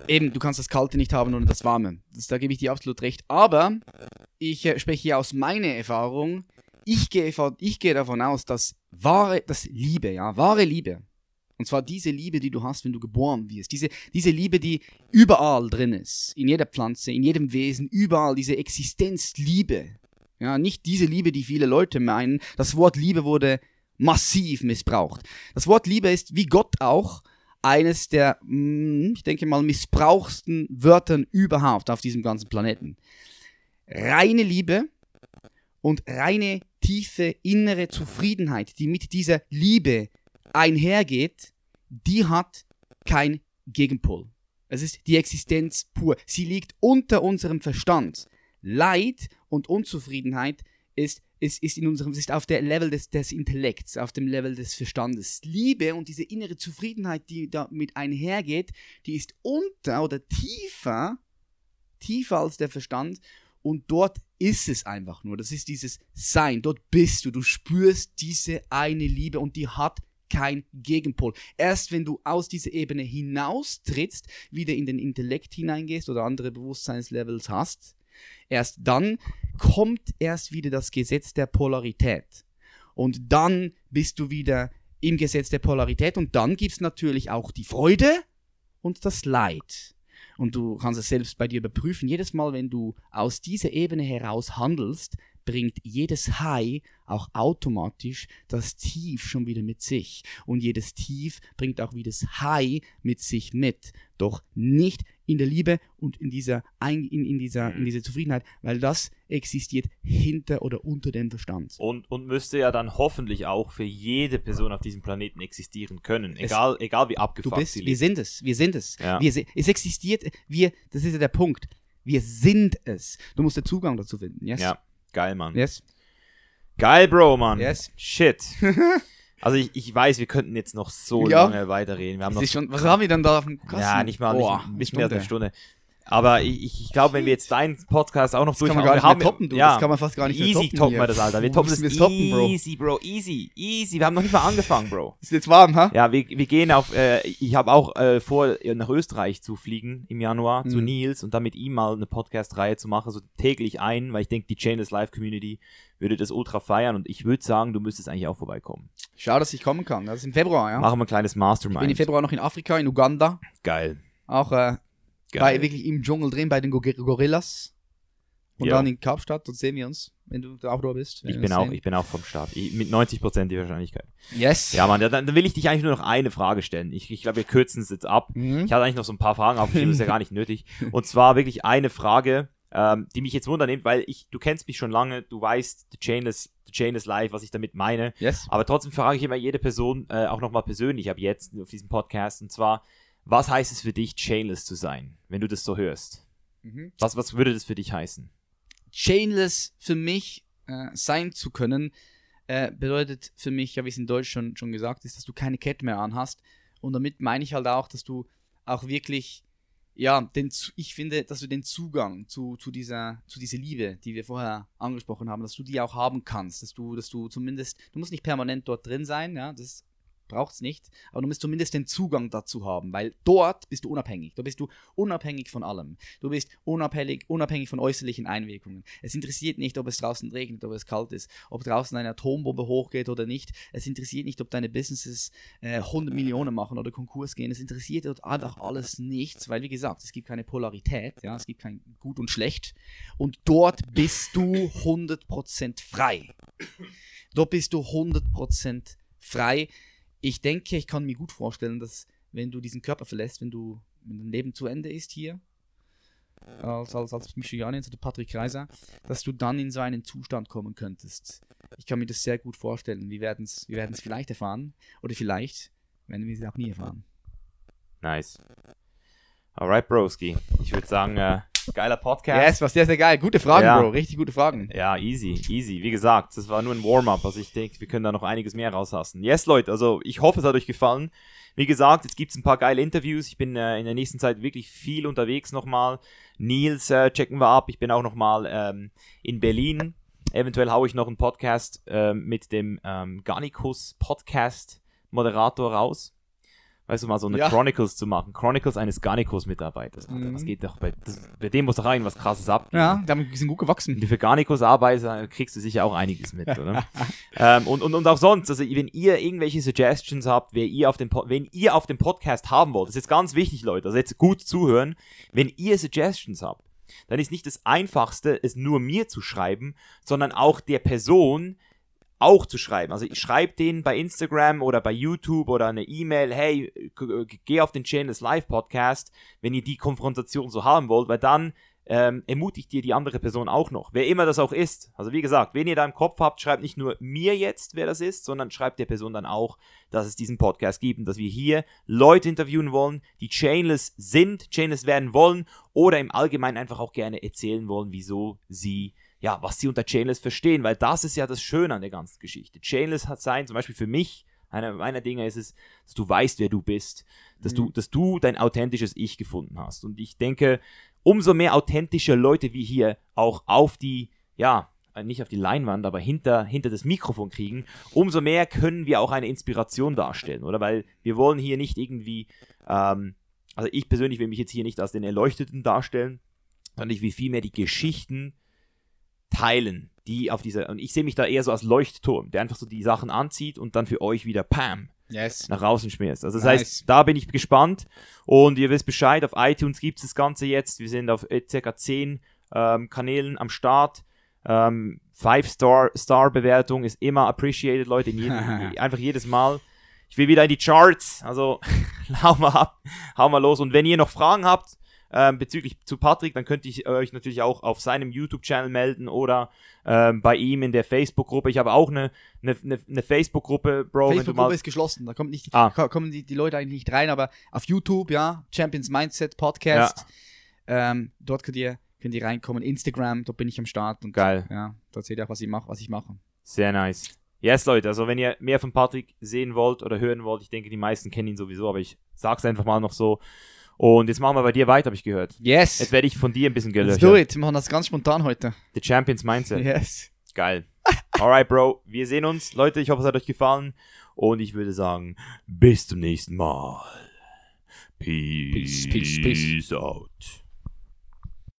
eben, du kannst das Kalte nicht haben ohne das Warme. Das, da gebe ich dir absolut recht. Aber ich äh, spreche hier aus meiner Erfahrung. Ich gehe, ich gehe davon aus, dass wahre, das Liebe, ja, wahre Liebe, und zwar diese Liebe, die du hast, wenn du geboren wirst. Diese, diese Liebe, die überall drin ist. In jeder Pflanze, in jedem Wesen, überall. Diese Existenzliebe. Ja, nicht diese Liebe, die viele Leute meinen. Das Wort Liebe wurde massiv missbraucht. Das Wort Liebe ist, wie Gott auch, eines der, hm, ich denke mal, missbrauchsten Wörtern überhaupt auf diesem ganzen Planeten. Reine Liebe und reine, tiefe, innere Zufriedenheit, die mit dieser Liebe einhergeht, die hat kein Gegenpol. Es ist die Existenz pur. Sie liegt unter unserem Verstand. Leid und Unzufriedenheit ist, ist, ist, in unserem, ist auf der Level des, des Intellekts, auf dem Level des Verstandes. Liebe und diese innere Zufriedenheit, die damit einhergeht, die ist unter oder tiefer, tiefer als der Verstand. Und dort ist es einfach nur. Das ist dieses Sein. Dort bist du. Du spürst diese eine Liebe und die hat kein Gegenpol. Erst wenn du aus dieser Ebene hinaustrittst, wieder in den Intellekt hineingehst oder andere Bewusstseinslevels hast, erst dann kommt erst wieder das Gesetz der Polarität. Und dann bist du wieder im Gesetz der Polarität und dann gibt es natürlich auch die Freude und das Leid. Und du kannst es selbst bei dir überprüfen. Jedes Mal, wenn du aus dieser Ebene heraus handelst, bringt jedes High auch automatisch das Tief schon wieder mit sich. Und jedes Tief bringt auch wieder das High mit sich mit. Doch nicht in der Liebe und in dieser, in, in, dieser, in dieser Zufriedenheit, weil das existiert hinter oder unter dem Verstand. Und, und müsste ja dann hoffentlich auch für jede Person auf diesem Planeten existieren können, egal, es, egal wie abgefuckt du bist. Wir sind es, wir sind es. Ja. Wir, es existiert, wir, das ist ja der Punkt. Wir sind es. Du musst den Zugang dazu finden, yes? Ja. Geil, Mann. Yes. Geil, Bro, Mann. Yes. Shit. Also ich, ich weiß, wir könnten jetzt noch so ja. lange weiterreden. Wir haben noch schon, was haben wir denn da auf dem Kasten? Ja, nicht mal oh, nicht, nicht mehr als eine Stunde. Aber ich, ich glaube, wenn wir jetzt deinen Podcast auch noch das durchmachen, kann man gar nicht mehr toppen, du. Ja, das kann man fast gar nicht easy toppen. toppen wir das, Alter. Wir toppen das toppen, Bro. easy, Bro. Easy, easy. Wir haben noch nicht mal angefangen, Bro. Ist jetzt warm, ha? Ja, wir, wir gehen auf, äh, ich habe auch äh, vor, nach Österreich zu fliegen im Januar mhm. zu Nils und dann mit ihm mal eine Podcast-Reihe zu machen, so täglich ein, weil ich denke, die Chainless Live Community würde das ultra feiern und ich würde sagen, du müsstest eigentlich auch vorbeikommen. Schau, dass ich kommen kann. Das ist im Februar, ja. Machen wir ein kleines Mastermind. Ich bin im Februar noch in Afrika, in Uganda. Geil. Auch äh, bei, wirklich im Dschungel drin bei den Gorillas. Und ja. dann in Kapstadt, dort sehen wir uns, wenn du da auch da bist. Ich bin auch, ich bin auch vom Start. Ich, mit 90% die Wahrscheinlichkeit. Yes. Ja, Mann, dann, dann, will ich dich eigentlich nur noch eine Frage stellen. Ich, ich glaube, wir kürzen es jetzt ab. Mhm. Ich hatte eigentlich noch so ein paar Fragen aufgeschrieben, ist ja gar nicht nötig. Und zwar wirklich eine Frage, ähm, die mich jetzt wundernimmt, weil ich, du kennst mich schon lange, du weißt, The Chainless, The Chainless Life, was ich damit meine. Yes. Aber trotzdem frage ich immer jede Person, äh, auch nochmal persönlich ab jetzt auf diesem Podcast, und zwar, was heißt es für dich, chainless zu sein, wenn du das so hörst? Mhm. Was, was würde das für dich heißen? Chainless für mich äh, sein zu können, äh, bedeutet für mich, ja, wie es in Deutsch schon, schon gesagt ist, dass du keine Kette mehr anhast. Und damit meine ich halt auch, dass du auch wirklich, ja, den, ich finde, dass du den Zugang zu, zu, dieser, zu dieser Liebe, die wir vorher angesprochen haben, dass du die auch haben kannst, dass du, dass du zumindest, du musst nicht permanent dort drin sein, ja, das braucht es nicht, aber du musst zumindest den Zugang dazu haben, weil dort bist du unabhängig. Da bist du unabhängig von allem. Du bist unabhängig, unabhängig von äußerlichen Einwirkungen. Es interessiert nicht, ob es draußen regnet, ob es kalt ist, ob draußen eine Atombombe hochgeht oder nicht. Es interessiert nicht, ob deine Businesses äh, 100 Millionen machen oder Konkurs gehen. Es interessiert dort einfach alles nichts, weil wie gesagt, es gibt keine Polarität, ja, es gibt kein Gut und Schlecht. Und dort bist du 100% frei. Dort bist du 100% frei ich denke, ich kann mir gut vorstellen, dass wenn du diesen Körper verlässt, wenn du wenn dein Leben zu Ende ist hier, als, als, als Michiganins oder Patrick Reiser, dass du dann in so einen Zustand kommen könntest. Ich kann mir das sehr gut vorstellen. Wir werden es wir werden's vielleicht erfahren oder vielleicht werden wir es auch nie erfahren. Nice. Alright, Broski. Ich würde sagen, äh, geiler Podcast. Yes, war sehr, sehr geil. Gute Fragen, Ja. Bro. Richtig gute Fragen. Ja, easy, easy. Wie gesagt, das war nur ein Warm-up. Also ich denke, wir können da noch einiges mehr rauslassen. Yes, Leute, also ich hoffe, es hat euch gefallen. Wie gesagt, jetzt gibt es ein paar geile Interviews. Ich bin äh, in der nächsten Zeit wirklich viel unterwegs nochmal. Nils äh, checken wir ab. Ich bin auch nochmal ähm, in Berlin. Eventuell haue ich noch einen Podcast ähm, mit dem ähm, Garnicus Podcast Moderator raus. Weißt du, mal so eine Ja. Chronicles zu machen. Chronicles eines Garnicus-Mitarbeiters. Mhm. Was geht doch bei, das, bei dem muss doch irgendwas krasses abgehen. Ja, die sind gut gewachsen. Wenn für Garnicus arbeitest, kriegst du sicher auch einiges mit, oder? ähm, und, und, und auch sonst, also wenn ihr irgendwelche Suggestions habt, wer ihr auf dem wenn ihr auf dem Podcast haben wollt, das ist jetzt ganz wichtig, Leute, also jetzt gut zuhören, wenn ihr Suggestions habt, dann ist nicht das Einfachste, es nur mir zu schreiben, sondern auch der Person auch zu schreiben. Also ich schreibe denen bei Instagram oder bei YouTube oder eine E-Mail, hey, geh auf den Channels Live Podcast, wenn ihr die Konfrontation so haben wollt, weil dann ähm, ermutigt ihr die andere Person auch noch. Wer immer das auch ist. Also wie gesagt, wenn ihr da im Kopf habt, schreibt nicht nur mir jetzt, wer das ist, sondern schreibt der Person dann auch, dass es diesen Podcast gibt und dass wir hier Leute interviewen wollen, die chainless sind, chainless werden wollen oder im Allgemeinen einfach auch gerne erzählen wollen, wieso sie ja, was sie unter Chainless verstehen, weil das ist ja das Schöne an der ganzen Geschichte. Chainless hat sein, zum Beispiel für mich, einer meiner Dinge ist es, dass du weißt, wer du bist, dass du, dass du dein authentisches Ich gefunden hast. Und ich denke, umso mehr authentische Leute wie hier auch auf die, ja, äh, nicht auf die Leinwand, aber hinter, hinter das Mikrofon kriegen, umso mehr können wir auch eine Inspiration darstellen, oder? Weil wir wollen hier nicht irgendwie, ähm, also ich persönlich will mich jetzt hier nicht als den Erleuchteten darstellen, sondern ich will vielmehr die Geschichten teilen, die auf dieser, und ich sehe mich da eher so als Leuchtturm, der einfach so die Sachen anzieht und dann für euch wieder Pam Yes. nach außen schmierst. Also das Nice. heißt, da bin ich gespannt und ihr wisst Bescheid, auf iTunes gibt es das Ganze jetzt, wir sind auf äh, circa 10 ähm, Kanälen am Start. Ähm, Five-Star-Bewertung ist immer appreciated, Leute, in jedem, einfach jedes Mal. Ich will wieder in die Charts, also hau mal ab, hau mal los. Und wenn ihr noch Fragen habt ähm, bezüglich zu Patrick, dann könnt ihr euch natürlich auch auf seinem YouTube-Channel melden oder ähm, bei ihm in der Facebook-Gruppe. Ich habe auch eine, eine, eine, Facebook-Gruppe, Bro. Facebook-Gruppe ist geschlossen, da kommt nicht, Ah. ko- kommen die, die Leute eigentlich nicht rein, aber auf YouTube, ja, Champions Mindset Podcast, ähm, dort könnt ihr, könnt ihr reinkommen. Instagram, dort bin ich am Start und Geil. ja, dort seht ihr auch, was ich mache, was ich mache. Sehr nice. Yes, Leute, also wenn ihr mehr von Patrick sehen wollt oder hören wollt, ich denke, die meisten kennen ihn sowieso, aber ich sag's einfach mal noch so. Und jetzt machen wir bei dir weiter, habe ich gehört. Yes! Jetzt werde ich von dir ein bisschen Let's gelöscht. do it. Wir machen das ganz spontan heute. The Champions Mindset. Yes. Geil. Alright, Bro. Wir sehen uns. Leute, ich hoffe, es hat euch gefallen. Und ich würde sagen, bis zum nächsten Mal. Peace, Peace, peace, peace. out.